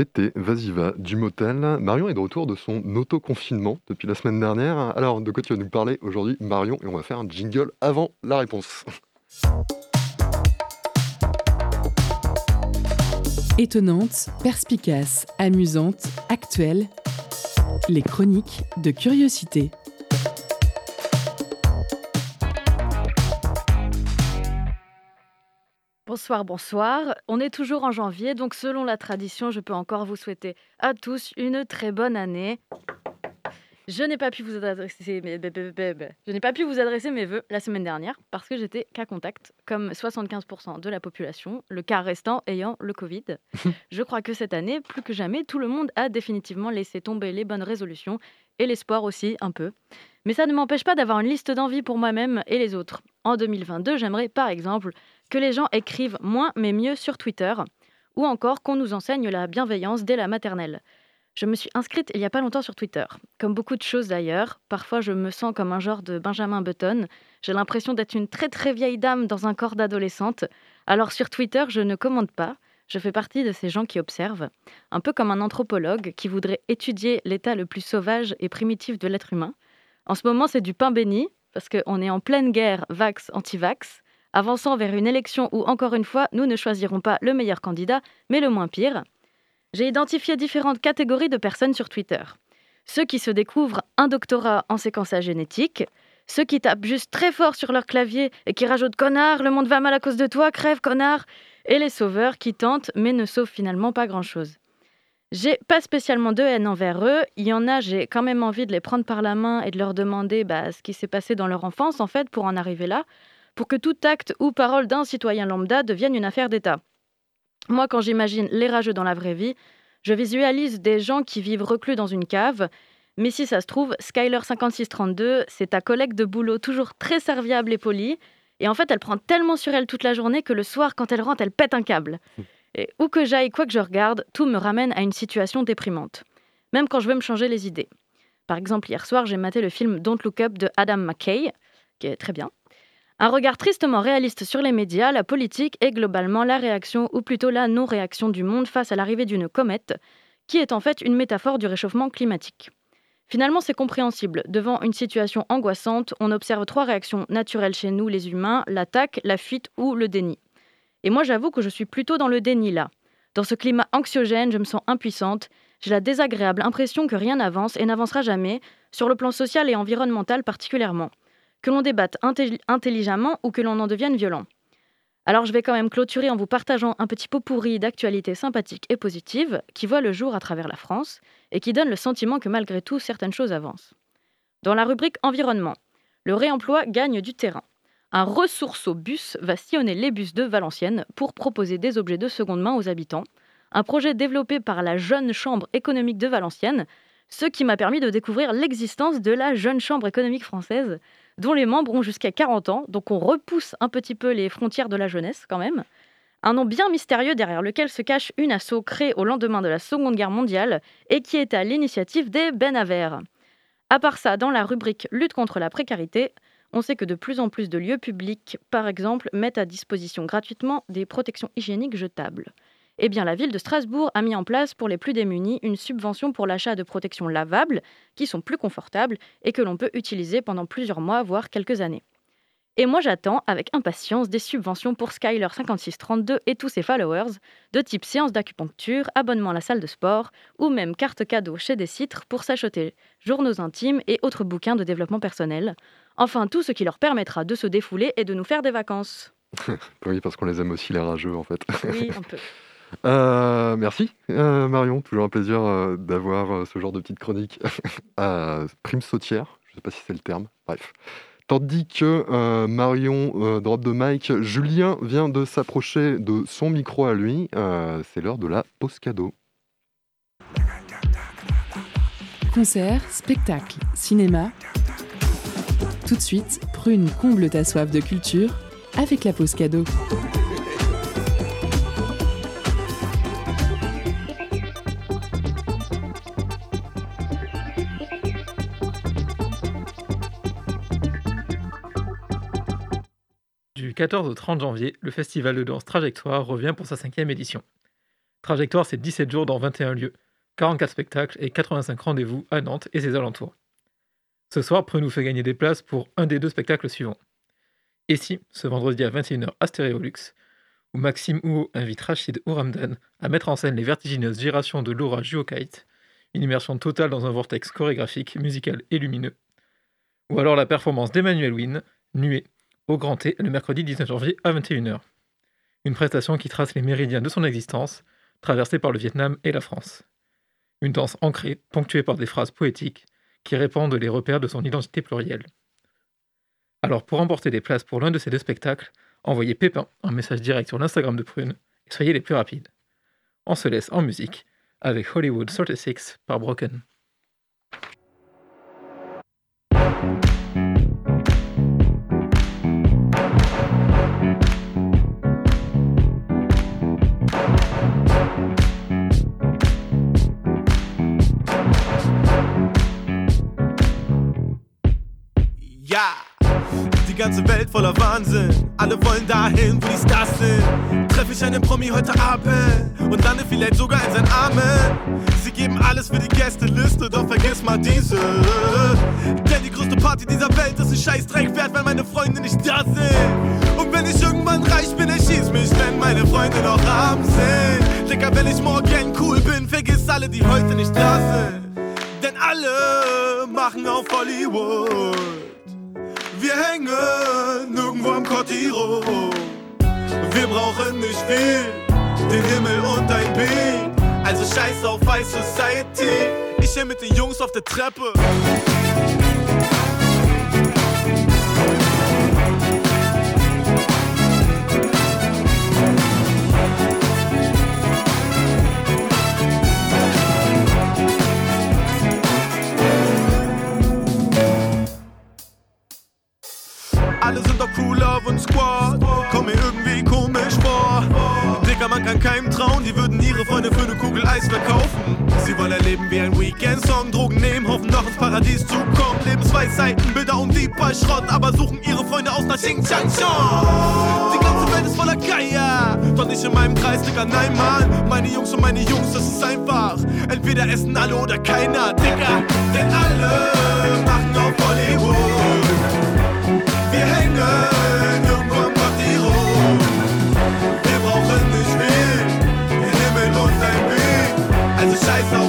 C'était Vasiva du motel. Marion est de retour de son auto-confinement depuis la semaine dernière. Alors, de quoi tu vas nous parler aujourd'hui, Marion? Et on va faire un jingle avant la réponse. Étonnante, perspicace, amusante, actuelle, les chroniques de curiosité. Bonsoir, bonsoir. On est toujours en janvier, donc selon la tradition, je peux encore vous souhaiter à tous une très bonne année. Je n'ai pas pu vous adresser mes... je n'ai pas pu vous adresser mes vœux la semaine dernière parce que j'étais cas contact, comme 75% de la population, le quart restant ayant le Covid. je crois que cette année, plus que jamais, tout le monde a définitivement laissé tomber les bonnes résolutions et l'espoir aussi un peu. Mais ça ne m'empêche pas d'avoir une liste d'envies pour moi-même et les autres. En 2022, j'aimerais par exemple que les gens écrivent moins mais mieux sur Twitter, ou encore qu'on nous enseigne la bienveillance dès la maternelle. Je me suis inscrite il n'y a pas longtemps sur Twitter. Comme beaucoup de choses d'ailleurs, parfois je me sens comme un genre de Benjamin Button. J'ai l'impression d'être une très très vieille dame dans un corps d'adolescente. Alors sur Twitter, je ne commande pas. Je fais partie de ces gens qui observent, un peu comme un anthropologue qui voudrait étudier l'état le plus sauvage et primitif de l'être humain. En ce moment, c'est du pain béni, parce qu'on est en pleine guerre vax-anti-vax, avançant vers une élection où, encore une fois, nous ne choisirons pas le meilleur candidat, mais le moins pire. J'ai identifié différentes catégories de personnes sur Twitter. Ceux qui se découvrent un doctorat en séquençage génétique, ceux qui tapent juste très fort sur leur clavier et qui rajoutent connard, le monde va mal à cause de toi, crève connard, et les sauveurs qui tentent mais ne sauvent finalement pas grand-chose. J'ai pas spécialement de haine envers eux. Il y en a, j'ai quand même envie de les prendre par la main et de leur demander bah, ce qui s'est passé dans leur enfance, en fait, pour en arriver là, pour que tout acte ou parole d'un citoyen lambda devienne une affaire d'État. Moi, quand j'imagine les rageux dans la vraie vie, je visualise des gens qui vivent reclus dans une cave. Mais si ça se trouve, Skyler5632, c'est ta collègue de boulot toujours très serviable et polie. Et en fait, elle prend tellement sur elle toute la journée que le soir, quand elle rentre, elle pète un câble. Et où que j'aille, quoi que je regarde, tout me ramène à une situation déprimante. Même quand je veux me changer les idées. Par exemple, hier soir, j'ai maté le film Don't Look Up de Adam McKay, qui est très bien. Un regard tristement réaliste sur les médias, la politique et globalement la réaction, ou plutôt la non-réaction du monde face à l'arrivée d'une comète, qui est en fait une métaphore du réchauffement climatique. Finalement, c'est compréhensible. Devant une situation angoissante, on observe trois réactions naturelles chez nous, les humains, l'attaque, la fuite ou le déni. Et moi, j'avoue que je suis plutôt dans le déni là. Dans ce climat anxiogène, je me sens impuissante. J'ai la désagréable impression que rien n'avance et n'avancera jamais, sur le plan social et environnemental particulièrement que l'on débatte intelligemment ou que l'on en devienne violent. Alors je vais quand même clôturer en vous partageant un petit pot pourri d'actualités sympathiques et positives qui voient le jour à travers la France et qui donnent le sentiment que malgré tout certaines choses avancent. Dans la rubrique environnement, le réemploi gagne du terrain. Un ressourceau bus va sillonner les bus de Valenciennes pour proposer des objets de seconde main aux habitants. Un projet développé par la Jeune Chambre économique de Valenciennes, ce qui m'a permis de découvrir l'existence de la Jeune Chambre économique française, dont les membres ont jusqu'à 40 ans, donc on repousse un petit peu les frontières de la jeunesse quand même. Un nom bien mystérieux derrière lequel se cache une asso créée au lendemain de la Seconde Guerre mondiale et qui est à l'initiative des Benaver. À part ça, dans la rubrique Lutte contre la précarité, on sait que de plus en plus de lieux publics, par exemple, mettent à disposition gratuitement des protections hygiéniques jetables. Eh bien, la ville de Strasbourg a mis en place pour les plus démunis une subvention pour l'achat de protections lavables qui sont plus confortables et que l'on peut utiliser pendant plusieurs mois, voire quelques années. Et moi, j'attends avec impatience des subventions pour Skyler 5632 et tous ses followers, de type séance d'acupuncture, abonnement à la salle de sport, ou même carte cadeau chez des citres pour s'acheter journaux intimes et autres bouquins de développement personnel. Enfin, tout ce qui leur permettra de se défouler et de nous faire des vacances. oui, parce qu'on les aime aussi, les rageux, en fait. oui, un peu. Euh, merci euh, Marion, toujours un plaisir euh, d'avoir ce genre de petite chronique à prime sautière, je ne sais pas si c'est le terme, bref. Tandis que Marion drop de mic, Julien vient de s'approcher de son micro à lui, c'est l'heure de la pause cadeau. Concert, spectacle, cinéma. Tout de suite, prune comble ta soif de culture avec la pause cadeau. Du 14 au 30 janvier, le festival de danse Trajectoire revient pour sa cinquième édition. Trajectoire, c'est 17 jours dans 21 lieux, 44 spectacles et 85 rendez-vous à Nantes et ses alentours. Ce soir, Pre nous fait gagner des places pour un des deux spectacles suivants. Et si, ce vendredi à 21h à Stéréolux, où Maxime Houo invite Rachid Ouramdan à mettre en scène les vertigineuses gyrations de Laura Juokait, une immersion totale dans un vortex chorégraphique, musical et lumineux. Ou alors la performance d'Emmanuel Wynne, Nuée, au Grand T le mercredi 19 janvier à 21h. Une prestation qui trace les méridiens de son existence, traversée par le Vietnam et la France. Une danse ancrée, ponctuée par des phrases poétiques, qui répandent les repères de son identité plurielle. Alors pour emporter des places pour l'un de ces deux spectacles, envoyez Pépin un message direct sur l'Instagram de Prune et soyez les plus rapides. On se laisse en musique avec Hollywood 36 par Broken. Ganze Welt voller Wahnsinn. Alle wollen dahin, wo die Stars sind. Treffe ich einen Promi heute Abend und lande vielleicht sogar in seinen Armen. Sie geben alles für die Gästeliste, doch vergiss mal diese. Denn die größte Party dieser Welt ist ein Scheißdreck wert, weil meine Freunde nicht da sind. Und wenn ich irgendwann reich bin, erschieß mich, wenn meine Freunde noch arm sind. Dicker, wenn ich morgen cool bin, vergiss alle, die heute nicht da sind. Denn alle machen auf Hollywood. Wir hängen nirgendwo am Cortiro. Wir brauchen nicht viel, den Himmel und ein Beat. Also scheiß auf High Society. Ich hier mit den Jungs auf der Treppe. Squad. Komm mir irgendwie komisch vor. Dicker, man kann keinem trauen, die würden ihre Freunde für eine Kugel Eis verkaufen. Sie wollen erleben wie ein Weekend-Song, Drogen nehmen, hoffen noch ins Paradies zu kommen. Lebensweisheiten, Bilder und Diebstahl Schrott, aber suchen ihre Freunde aus nach Xing Chang. Die ganze Welt ist voller Geier, doch nicht in meinem Kreis, Dicker, nein, Mann. Meine Jungs und meine Jungs, das ist einfach. Entweder essen alle oder keiner, Dicker. Denn alle machen auf Hollywood. Wir hängen scheiße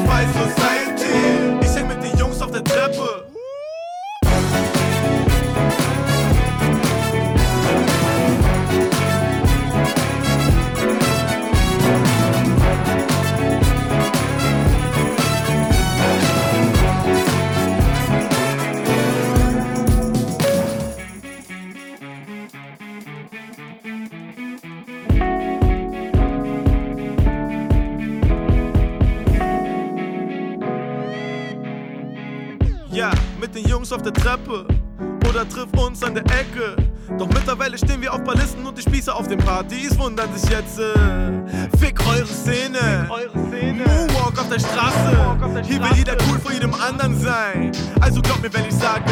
Ja, mit den Jungs auf der Treppe oder triff uns an der Ecke. Doch mittlerweile stehen wir auf Ballisten und die Spieße auf den Partys wundern sich jetzt. Äh, fick eure Szene. Moonwalk auf der Straße. Hier will jeder cool vor jedem anderen sein. Also glaub mir, wenn ich sage,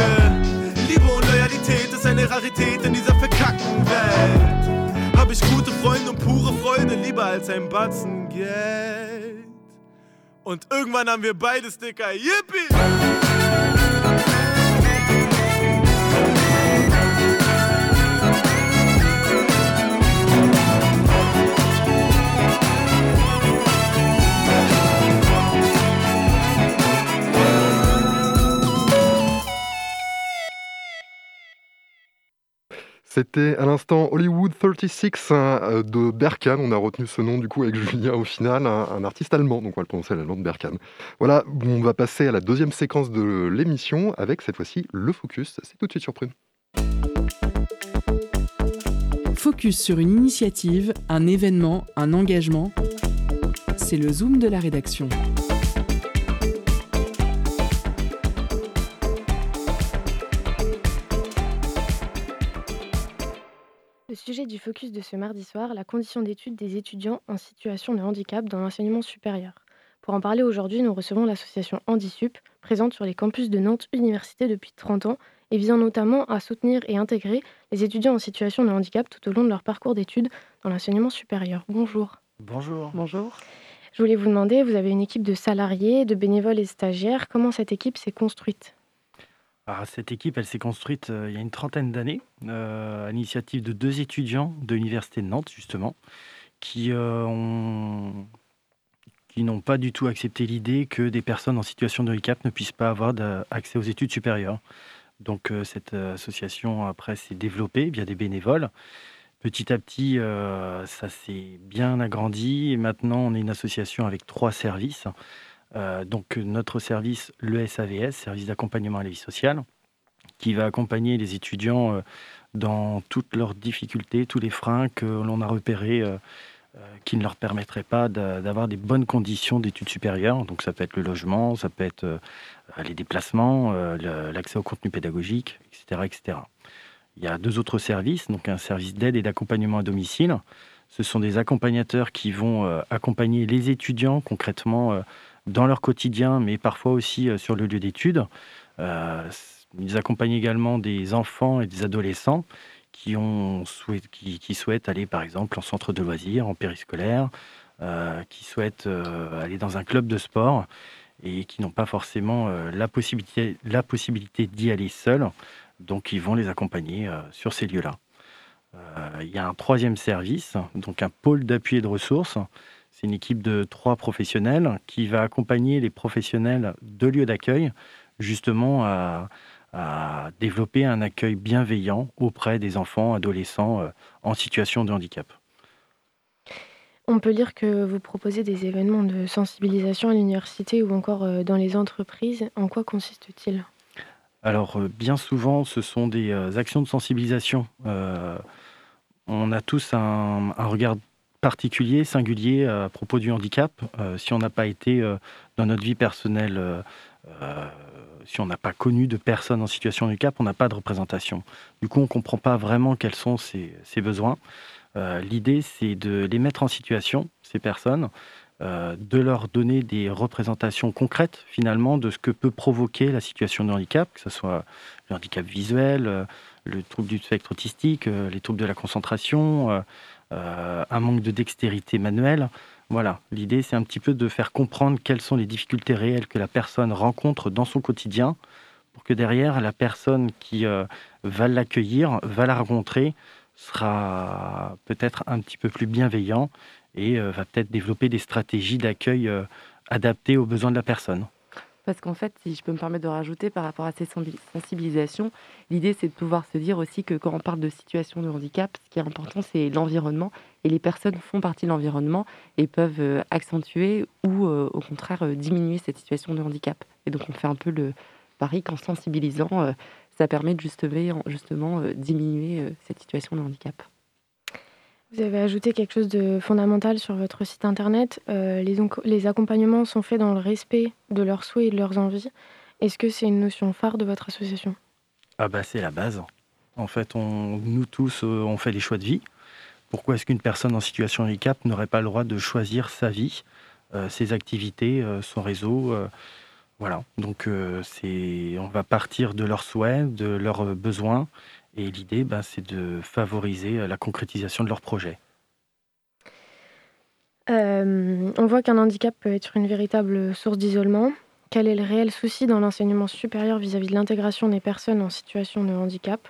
Liebe und Loyalität ist eine Rarität in dieser verkackten Welt. Hab ich gute Freunde und pure Freude, lieber als ein Batzen Geld. Und irgendwann haben wir beide Sticker. Yippie! C'était à l'instant Hollywood 36 hein, euh, de Berkan. On a retenu ce nom du coup avec Julien au final, un, artiste allemand, donc on va le prononcer à la langue Berkan. Voilà, on va passer à la deuxième séquence de l'émission avec cette fois-ci le focus. C'est tout de suite sur. Focus sur une initiative, un événement, un engagement. C'est le zoom de la rédaction. Sujet du focus de ce mardi soir, la condition d'études des étudiants en situation de handicap dans l'enseignement supérieur. Pour en parler aujourd'hui, nous recevons l'association Handisup, présente sur les campus de Nantes Université depuis 30 ans et visant notamment à soutenir et intégrer les étudiants en situation de handicap tout au long de leur parcours d'études dans l'enseignement supérieur. Bonjour. Bonjour. Bonjour. Je voulais vous demander, vous avez une équipe de salariés, de bénévoles et stagiaires. Comment cette équipe s'est construite? Cette équipe, elle s'est construite euh, il y a une trentaine d'années, euh, à l'initiative de deux étudiants de l'Université de Nantes, justement, qui euh, ont qui n'ont pas du tout accepté l'idée que des personnes en situation de handicap ne puissent pas avoir accès aux études supérieures. Donc cette association après s'est développée via des bénévoles. Petit à petit, ça s'est bien agrandi et maintenant on est une association avec trois services donc notre service, le SAVS, service d'accompagnement à la vie sociale, qui va accompagner les étudiants dans toutes leurs difficultés, tous les freins que l'on a repérés qui ne leur permettraient pas d'avoir des bonnes conditions d'études supérieures. Donc ça peut être le logement, ça peut être les déplacements, l'accès au contenu pédagogique, etc., etc. Il y a deux autres services, donc un service d'aide et d'accompagnement à domicile. Ce sont des accompagnateurs qui vont euh, accompagner les étudiants concrètement euh, dans leur quotidien, mais parfois aussi euh, sur le lieu d'études. ils accompagnent également des enfants et des adolescents qui, ont qui, souhaitent aller par exemple en centre de loisirs, en périscolaire, qui souhaitent aller dans un club de sport et qui n'ont pas forcément la possibilité, la possibilité d'y aller seuls. Donc ils vont les accompagner euh, sur ces lieux-là. Euh, il y a un troisième service, donc un pôle d'appui et de ressources. C'est une équipe de trois professionnels qui va accompagner les professionnels de lieux d'accueil justement à, développer un accueil bienveillant auprès des enfants, adolescents euh, en situation de handicap. On peut lire que vous proposez des événements de sensibilisation à l'université ou encore dans les entreprises. En quoi consiste-t-il? Alors, euh, bien souvent, ce sont des euh, actions de sensibilisation. Euh, on a tous un, regard particulier, singulier à propos du handicap. si on n'a pas été dans notre vie personnelle, si on n'a pas connu de personnes en situation de handicap, on n'a pas de représentation. Du coup, on ne comprend pas vraiment quels sont ses, besoins. L'idée, c'est de les mettre en situation, ces personnes, euh, de leur donner des représentations concrètes finalement de ce que peut provoquer la situation de handicap, que ce soit le handicap visuel, euh, le trouble du spectre autistique, euh, les troubles de la concentration, un manque de dextérité manuelle. Voilà, l'idée c'est un petit peu de faire comprendre quelles sont les difficultés réelles que la personne rencontre dans son quotidien pour que derrière la personne qui va l'accueillir, va la rencontrer, sera peut-être un petit peu plus bienveillant et euh, va peut-être développer des stratégies d'accueil euh, adaptées aux besoins de la personne. Parce qu'en fait, si je peux me permettre de rajouter par rapport à ces sensibilisations, l'idée c'est de pouvoir se dire aussi que quand on parle de situation de handicap, ce qui est important c'est l'environnement et les personnes font partie de l'environnement et peuvent euh, accentuer ou au contraire diminuer cette situation de handicap. Et donc on fait un peu le pari qu'en sensibilisant, ça permet de justement, justement diminuer cette situation de handicap. Vous avez ajouté quelque chose de fondamental sur votre site internet. Euh, les, les, accompagnements sont faits dans le respect de leurs souhaits et de leurs envies. Est-ce que c'est une notion phare de votre association? Ah bah c'est la base. En fait, nous tous, euh, on fait des choix de vie. Pourquoi est-ce qu'une personne en situation de handicap n'aurait pas le droit de choisir sa vie, euh, ses activités, son réseau Voilà. Donc on va partir de leurs souhaits, de leurs besoins et l'idée, ben, c'est de favoriser euh, la concrétisation de leurs projets. Euh, on voit qu'un handicap peut être une véritable source d'isolement. Quel est le réel souci dans l'enseignement supérieur vis-à-vis de l'intégration des personnes en situation de handicap?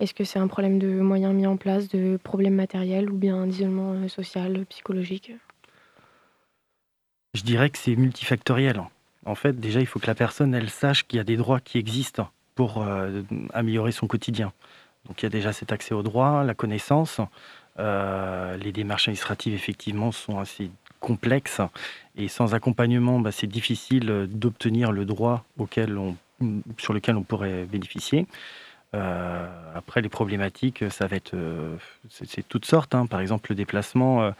Est-ce que c'est un problème de moyens mis en place, de problèmes matériels ou bien d'isolement euh, social, psychologique? Je dirais que c'est multifactoriel. En fait, déjà, il faut que la personne, elle sache qu'il y a des droits qui existent pour euh, améliorer son quotidien. Donc il y a déjà cet accès au droit, la connaissance. Euh, les démarches administratives, effectivement, sont assez complexes et sans accompagnement, bah, c'est difficile d'obtenir le droit auquel on, sur lequel on pourrait bénéficier. Euh, après, les problématiques, ça va être, c'est toutes sortes. Hein. Par exemple, le déplacement,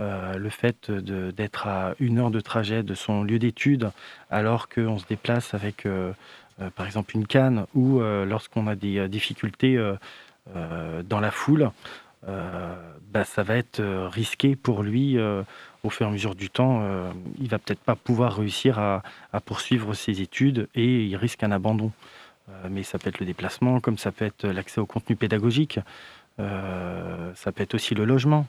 le fait d'être à une heure de trajet de son lieu d'étude, alors qu'on se déplace avec par exemple une canne, ou euh, lorsqu'on a des euh, difficultés dans la foule, bah, ça va être risqué pour lui au fur et à mesure du temps. il va peut-être pas pouvoir réussir à, poursuivre ses études et il risque un abandon. mais ça peut être le déplacement, comme ça peut être l'accès au contenu pédagogique. ça peut être aussi le logement.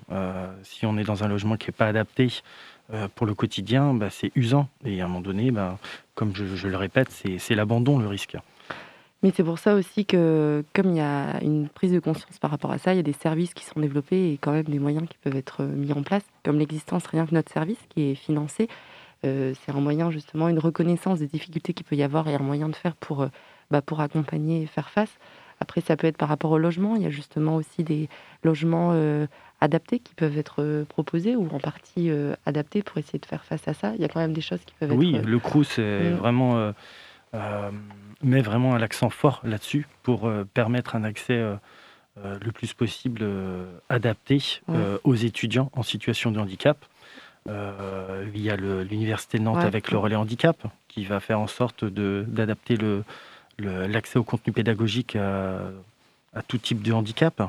si on est dans un logement qui n'est pas adapté euh, pour le quotidien, bah, c'est usant. Et à un moment donné, bah, comme je, le répète, c'est l'abandon le risque. Mais c'est pour ça aussi que, comme il y a une prise de conscience par rapport à ça, il y a des services qui sont développés et quand même des moyens qui peuvent être mis en place, comme l'existence rien que notre service qui est financé. Euh, c'est un moyen justement, une reconnaissance des difficultés qu'il peut y avoir et un moyen de faire euh, bah, pour accompagner et faire face. Après, ça peut être par rapport au logement. Il y a justement aussi des logements adaptés qui peuvent être proposés ou en partie adaptés pour essayer de faire face à ça. Il y a quand même des choses qui peuvent être. Oui, le CRUS est mm. vraiment, met vraiment l'accent fort là-dessus pour permettre un accès le plus possible adapté aux étudiants en situation de handicap. Euh, il y a l'Université de Nantes avec le relais handicap qui va faire en sorte d'adapter l'accès au contenu pédagogique à, tout type de handicap.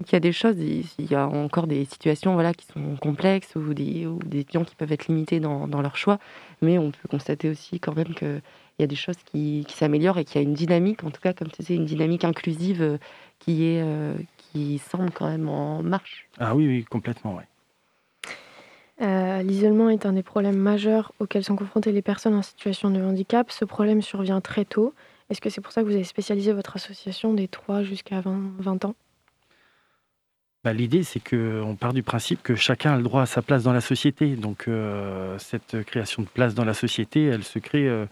Euh, il y a des choses, il y a encore des situations voilà, qui sont complexes ou des, ou des étudiants qui peuvent être limités dans, dans, leur choix, mais on peut constater aussi quand même qu'il y a des choses qui, qui s'améliorent et qu'il y a une dynamique, en tout cas comme tu disais, une dynamique inclusive euh, qui, est, qui semble quand même en marche. Ah oui, oui, complètement, oui. Euh, l'isolement est un des problèmes majeurs auxquels sont confrontées les personnes en situation de handicap. Ce problème survient très tôt. Est-ce que c'est pour ça que vous avez spécialisé votre association des 3 jusqu'à 20, ans? Bah, L'idée, c'est qu'on part du principe que chacun a le droit à sa place dans la société. Donc, euh, cette création de place dans la société, elle se crée euh,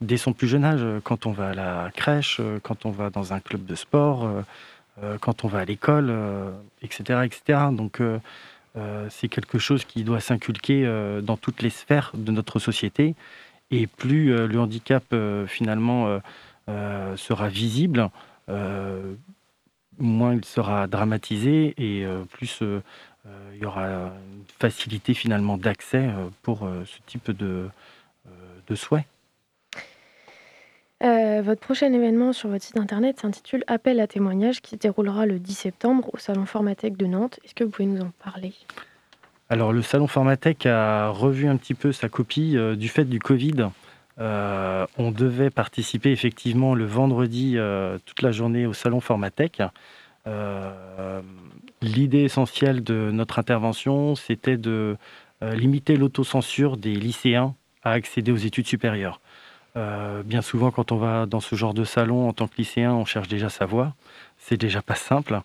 dès son plus jeune âge. Quand on va à la crèche, quand on va dans un club de sport, quand on va à l'école, etc., etc. Donc, euh, c'est quelque chose qui doit s'inculquer euh, dans toutes les sphères de notre société. Et plus euh, le handicap finalement sera visible, moins il sera dramatisé et plus il y aura une facilité finalement d'accès pour ce type de, de souhait. votre prochain événement sur votre site internet s'intitule Appel à témoignages qui se déroulera le 10 septembre au Salon Formatec de Nantes. Est-ce que vous pouvez nous en parler? Alors le salon Formatec a revu un petit peu sa copie euh, du fait du Covid. Euh, on devait participer effectivement le vendredi euh, toute la journée au salon Formatec. L'idée essentielle de notre intervention, c'était de limiter l'autocensure des lycéens à accéder aux études supérieures. bien souvent, quand on va dans ce genre de salon en tant que lycéen, on cherche déjà sa voie. C'est déjà pas simple.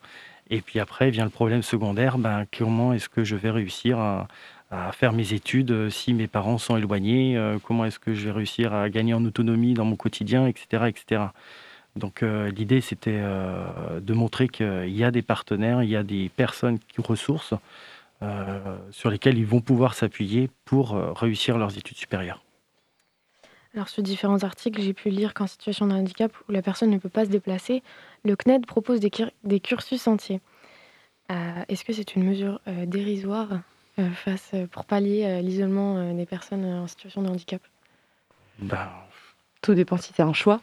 Et puis après vient le problème secondaire, ben, comment est-ce que je vais réussir à, faire mes études euh, si mes parents sont éloignés euh, Comment est-ce que je vais réussir à gagner en autonomie dans mon quotidien, etc. etc. Donc euh, l'idée, c'était de montrer qu'il y a des partenaires, il y a des personnes qui ressources sur lesquelles ils vont pouvoir s'appuyer pour réussir leurs études supérieures. Alors sur différents articles, j'ai pu lire qu'en situation de handicap où la personne ne peut pas se déplacer, le CNED propose des, cursus entiers. Est-ce que c'est une mesure dérisoire? Face, pour pallier l'isolement des personnes en situation de handicap ben, Tout dépend si c'est un choix.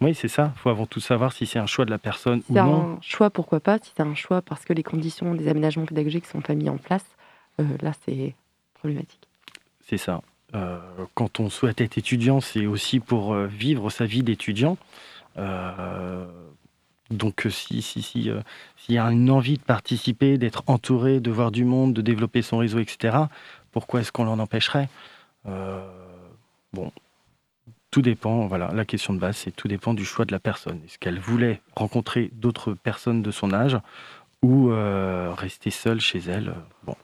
Oui, c'est ça. Il faut avant tout savoir si c'est un choix de la personne ou non. un choix, pourquoi pas Si c'est un choix parce que les conditions des aménagements pédagogiques ne sont pas mis en place, là, c'est problématique. C'est ça. Euh, quand on souhaite être étudiant, c'est aussi pour euh, vivre sa vie d'étudiant. Euh, donc si si si s'il y a une envie de participer, d'être entouré, de voir du monde, de développer son réseau, etc. Pourquoi est-ce qu'on l'en empêcherait? Bon, tout dépend. Voilà, la question de base, c'est tout dépend du choix de la personne. Est-ce qu'elle voulait rencontrer d'autres personnes de son âge ou rester seule chez elle? Bon,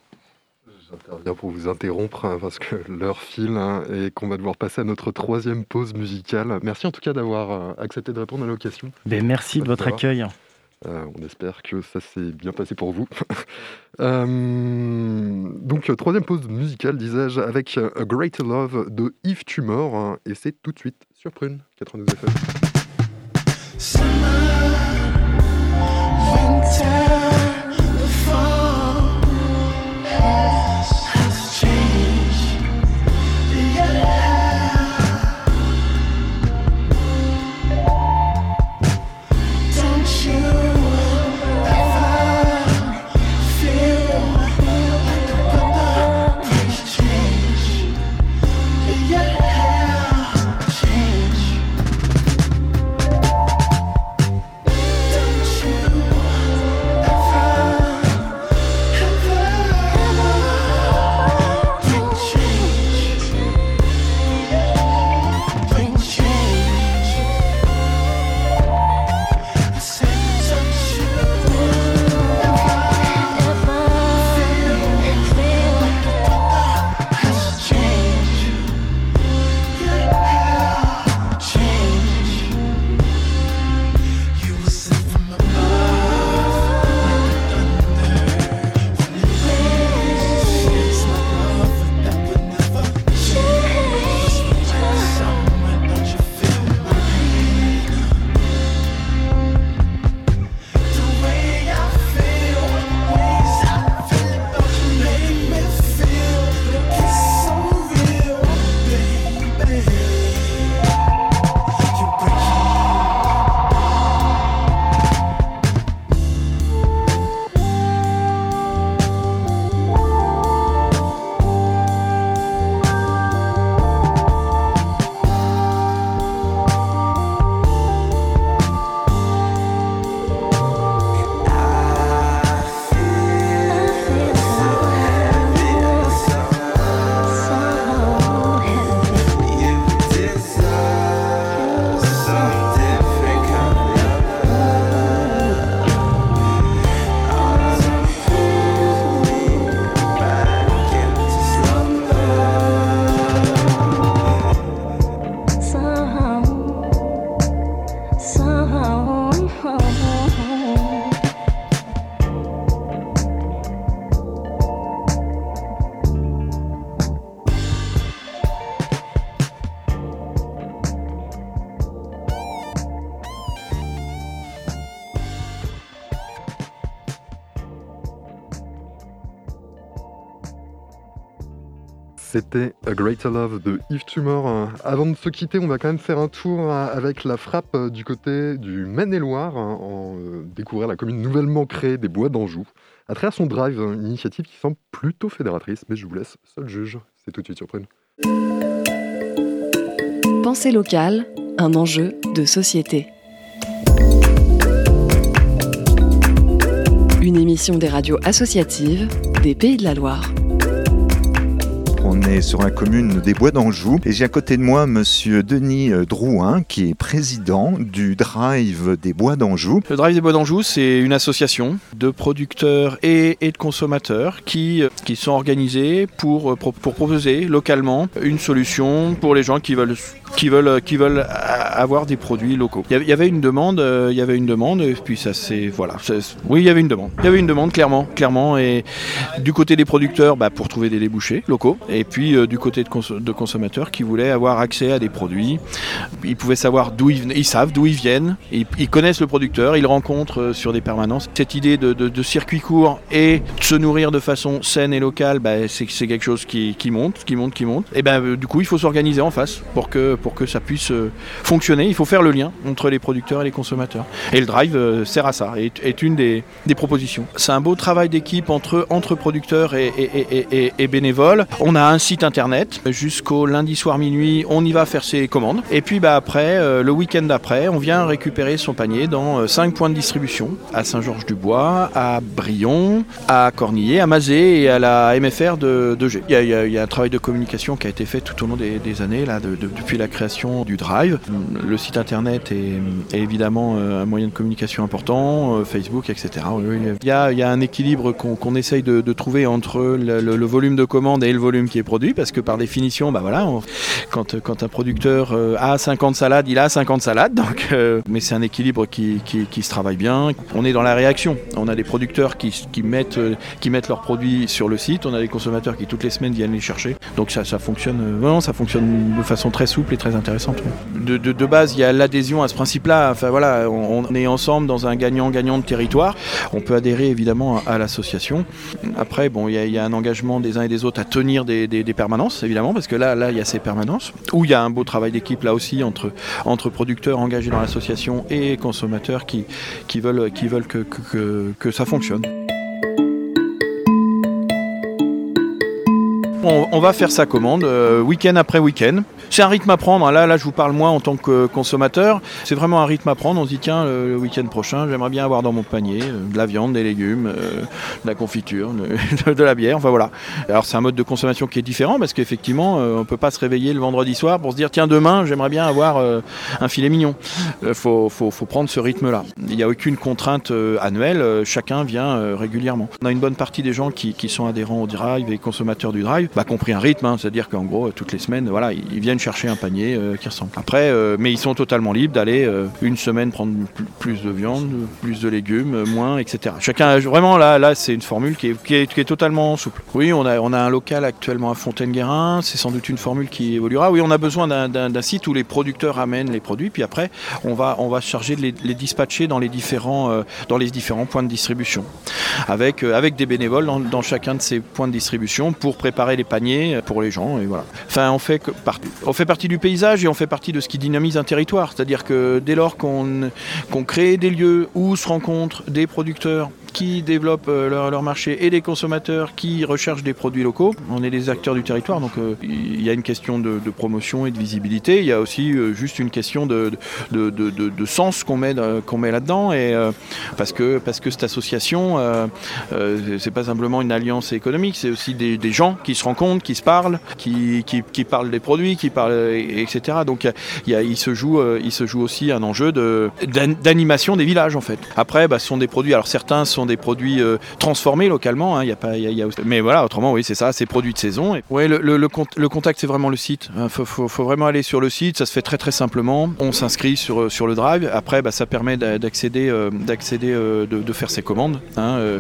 J'interviens pour vous interrompre hein, parce que l'heure file hein, et qu'on va devoir passer à notre troisième pause musicale. Merci en tout cas d'avoir euh, accepté de répondre à nos questions. Ben, merci de votre accueil. Euh, on espère que ça s'est bien passé pour vous. Euh, donc, troisième pause musicale, disais-je, avec A Great Love de Yves Tumor. Hein, et c'est tout de suite sur Prune 92 FM. C'était A Greater Love de Yves Tumor. Avant de se quitter, on va quand même faire un tour avec la frappe du côté du Maine-et-Loire, hein, en euh, découvrir la commune nouvellement créée des Bois d'Anjou, à travers son drive, une initiative qui semble plutôt fédératrice, mais je vous laisse seul juge. C'est tout de suite sur Prune. Pensée locale, un enjeu de société. Une émission des radios associatives des Pays de la Loire. Sur la commune des Bois d'Anjou et j'ai à côté de moi monsieur Denis euh, Drouin qui est président du Drive des Bois d'Anjou. Le Drive des Bois d'Anjou, c'est une association de producteurs et, de consommateurs qui, euh, sont organisés euh, pour proposer localement une solution pour les gens qui veulent qui veulent, qui veulent avoir des produits locaux. Il y avait une demande, il y avait une demande, et puis ça c'est voilà. Oui, il y avait une demande. Il y avait une demande clairement, clairement, et du côté des producteurs, bah, pour trouver des débouchés locaux, et puis euh, du côté de, consommateurs qui voulaient avoir accès à des produits. Ils pouvaient savoir d'où ils, savent d'où ils viennent, ils, connaissent le producteur, ils le rencontrent euh, sur des permanences. Cette idée de, circuit court et de se nourrir de façon saine et locale, bah, c'est quelque chose qui, monte, qui monte, qui monte. Et ben du coup, il faut s'organiser en face pour que pour que ça puisse euh, fonctionner. Il faut faire le lien entre les producteurs et les consommateurs. Et le drive euh, sert à ça, est, est une des, des propositions. C'est un beau travail d'équipe entre, entre producteurs et, bénévoles. On a un site internet jusqu'au lundi soir minuit. On y va faire ses commandes. Et puis bah, après, euh, le week-end d'après, on vient récupérer son panier dans 5 points de distribution à Saint-Georges-du-Bois, à Brion, à Cornillé, à Mazé et à la MFR de, de G. Il y, a, y a, un travail de communication qui a été fait tout au long des, années là, de, de, depuis la création du Drive. Le site internet est, évidemment euh, un moyen de communication important, euh, Facebook, etc. Il y a, un équilibre qu'on qu essaye de, trouver entre le, volume de commandes et le volume qui est produit, parce que par définition, bah voilà, quand, un producteur euh, a 50 salades, il a 50 salades, donc, euh, mais c'est un équilibre qui, se travaille bien. On est dans la réaction. On a des producteurs qui, mettent, euh, leurs produits sur le site, on a des consommateurs qui toutes les semaines viennent les chercher. Donc ça, fonctionne, vraiment, ça fonctionne de façon très souple et très intéressante. De, de, de base, il y a l'adhésion à ce principe-là. Enfin voilà, on, est ensemble dans un gagnant-gagnant de territoire. On peut adhérer évidemment à, l'association. Après, bon, il y, a, un engagement des uns et des autres à tenir des, des, permanences, évidemment, parce que là, là, il y a ces permanences où il y a un beau travail d'équipe là aussi entre entre producteurs engagés dans l'association et consommateurs qui qui veulent qui veulent que, que ça fonctionne. On, va faire sa commande euh, week-end après week-end. C'est un rythme à prendre. Là, là, je vous parle moi en tant que consommateur. C'est vraiment un rythme à prendre. On se dit tiens, le, week-end prochain, j'aimerais bien avoir dans mon panier euh, de la viande, des légumes, euh, de la confiture, de, la bière. Enfin voilà. Alors c'est un mode de consommation qui est différent parce qu'effectivement, euh, on peut pas se réveiller le vendredi soir pour se dire tiens demain, j'aimerais bien avoir un filet mignon. Il faut, prendre ce rythme-là. Il n'y a aucune contrainte annuelle. chacun vient régulièrement. On a une bonne partie des gens qui sont adhérents au drive et consommateurs du drive, bah, compris un rythme. Hein, C'est-à-dire qu'en gros, toutes les semaines, voilà, ils viennent chercher un panier euh, qui ressemble. Après, euh, mais ils sont totalement libres d'aller euh, une semaine prendre plus de viande, plus de légumes, moins, etc. Chacun, vraiment là, là c'est une formule qui est, totalement souple. Oui, on a, on a un local actuellement à Fontaine-Guérin, c'est sans doute une formule qui évoluera. Oui, on a besoin d'un site où les producteurs amènent les produits, puis après, on va, on va se charger de les, les dispatcher dans les, différents, dans les différents points de distribution, avec, avec des bénévoles dans, dans chacun de ces points de distribution pour préparer les paniers pour les gens. Et voilà. On fait, partie du paysage et on fait partie de ce qui dynamise un territoire. C'est-à-dire que dès lors qu'on qu crée des lieux où se rencontrent des producteurs qui développent euh, leur, leur, marché et des consommateurs qui recherchent des produits locaux. On est des acteurs du territoire, donc euh, il y a une question de, promotion et de visibilité. Il y a aussi euh, juste une question de, de, de sens qu'on met, qu'on met là-dedans. Et parce que parce que cette association, c'est pas simplement une alliance économique, c'est aussi des, gens qui se rencontrent, qui se parlent, qui, qui, qui parlent des produits, qui parlent, etc. Donc il se joue il se joue aussi un enjeu d'animation des villages en fait. Après, bah, ce sont des produits. Alors certains sont des produits euh, transformés localement. Hein, y a pas, y a, y a... Mais voilà, autrement, oui, c'est ça, c'est produits de saison. Et... Ouais, le, le, le, le contact, c'est vraiment le site. Il hein, faut, vraiment aller sur le site. Ça se fait très très simplement. On s'inscrit sur, sur le drive. Après, bah, ça permet d'accéder, euh, d'accéder, euh, de, faire ses commandes. Hein, euh,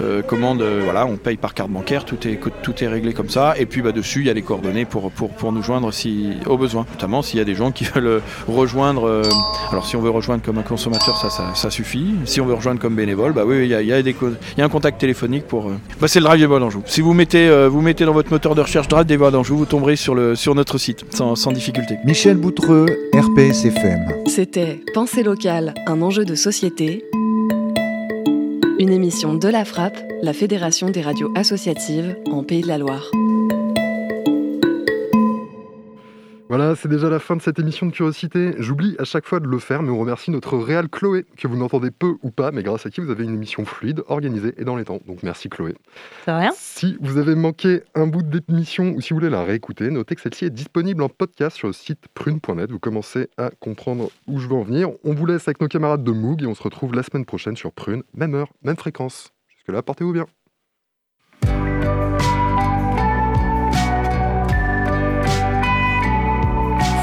euh, commandes, voilà, on paye par carte bancaire. Tout est, tout est réglé comme ça. Et puis bah, dessus, il y a les coordonnées pour, pour, pour nous joindre si, au besoin. Notamment s'il y a des gens qui veulent rejoindre. alors si on veut rejoindre comme un consommateur, ça, ça, suffit. Si on veut rejoindre comme bénévole, bah oui, il y a, il y a des causes- il y a un contact téléphonique pour. euh, Bah, c'est le Drive des Bois d'Anjou. Si vous mettez, euh, vous mettez dans votre moteur de recherche Drive des Bois d'Anjou, vous tomberez sur, le, sur notre site sans, sans difficulté. Michel Boutreux, RPS FM. C'était Pensée locale, un enjeu de société. Une émission de la Frappe, la Fédération des radios associatives en Pays de la Loire. Voilà, c'est déjà la fin de cette émission de curiosité. J'oublie à chaque fois de le faire, mais on remercie notre réal Chloé, que vous n'entendez peu ou pas, mais grâce à qui vous avez une émission fluide, organisée et dans les temps. Donc merci Chloé. C'est rien Si vous avez manqué un bout d'émission ou si vous voulez la réécouter, notez que celle-ci est disponible en podcast sur le site prune.net. Vous commencez à comprendre où je veux en venir. On vous laisse avec nos camarades de Moog et on se retrouve la semaine prochaine sur Prune, même heure, même fréquence. Jusque-là, portez-vous bien.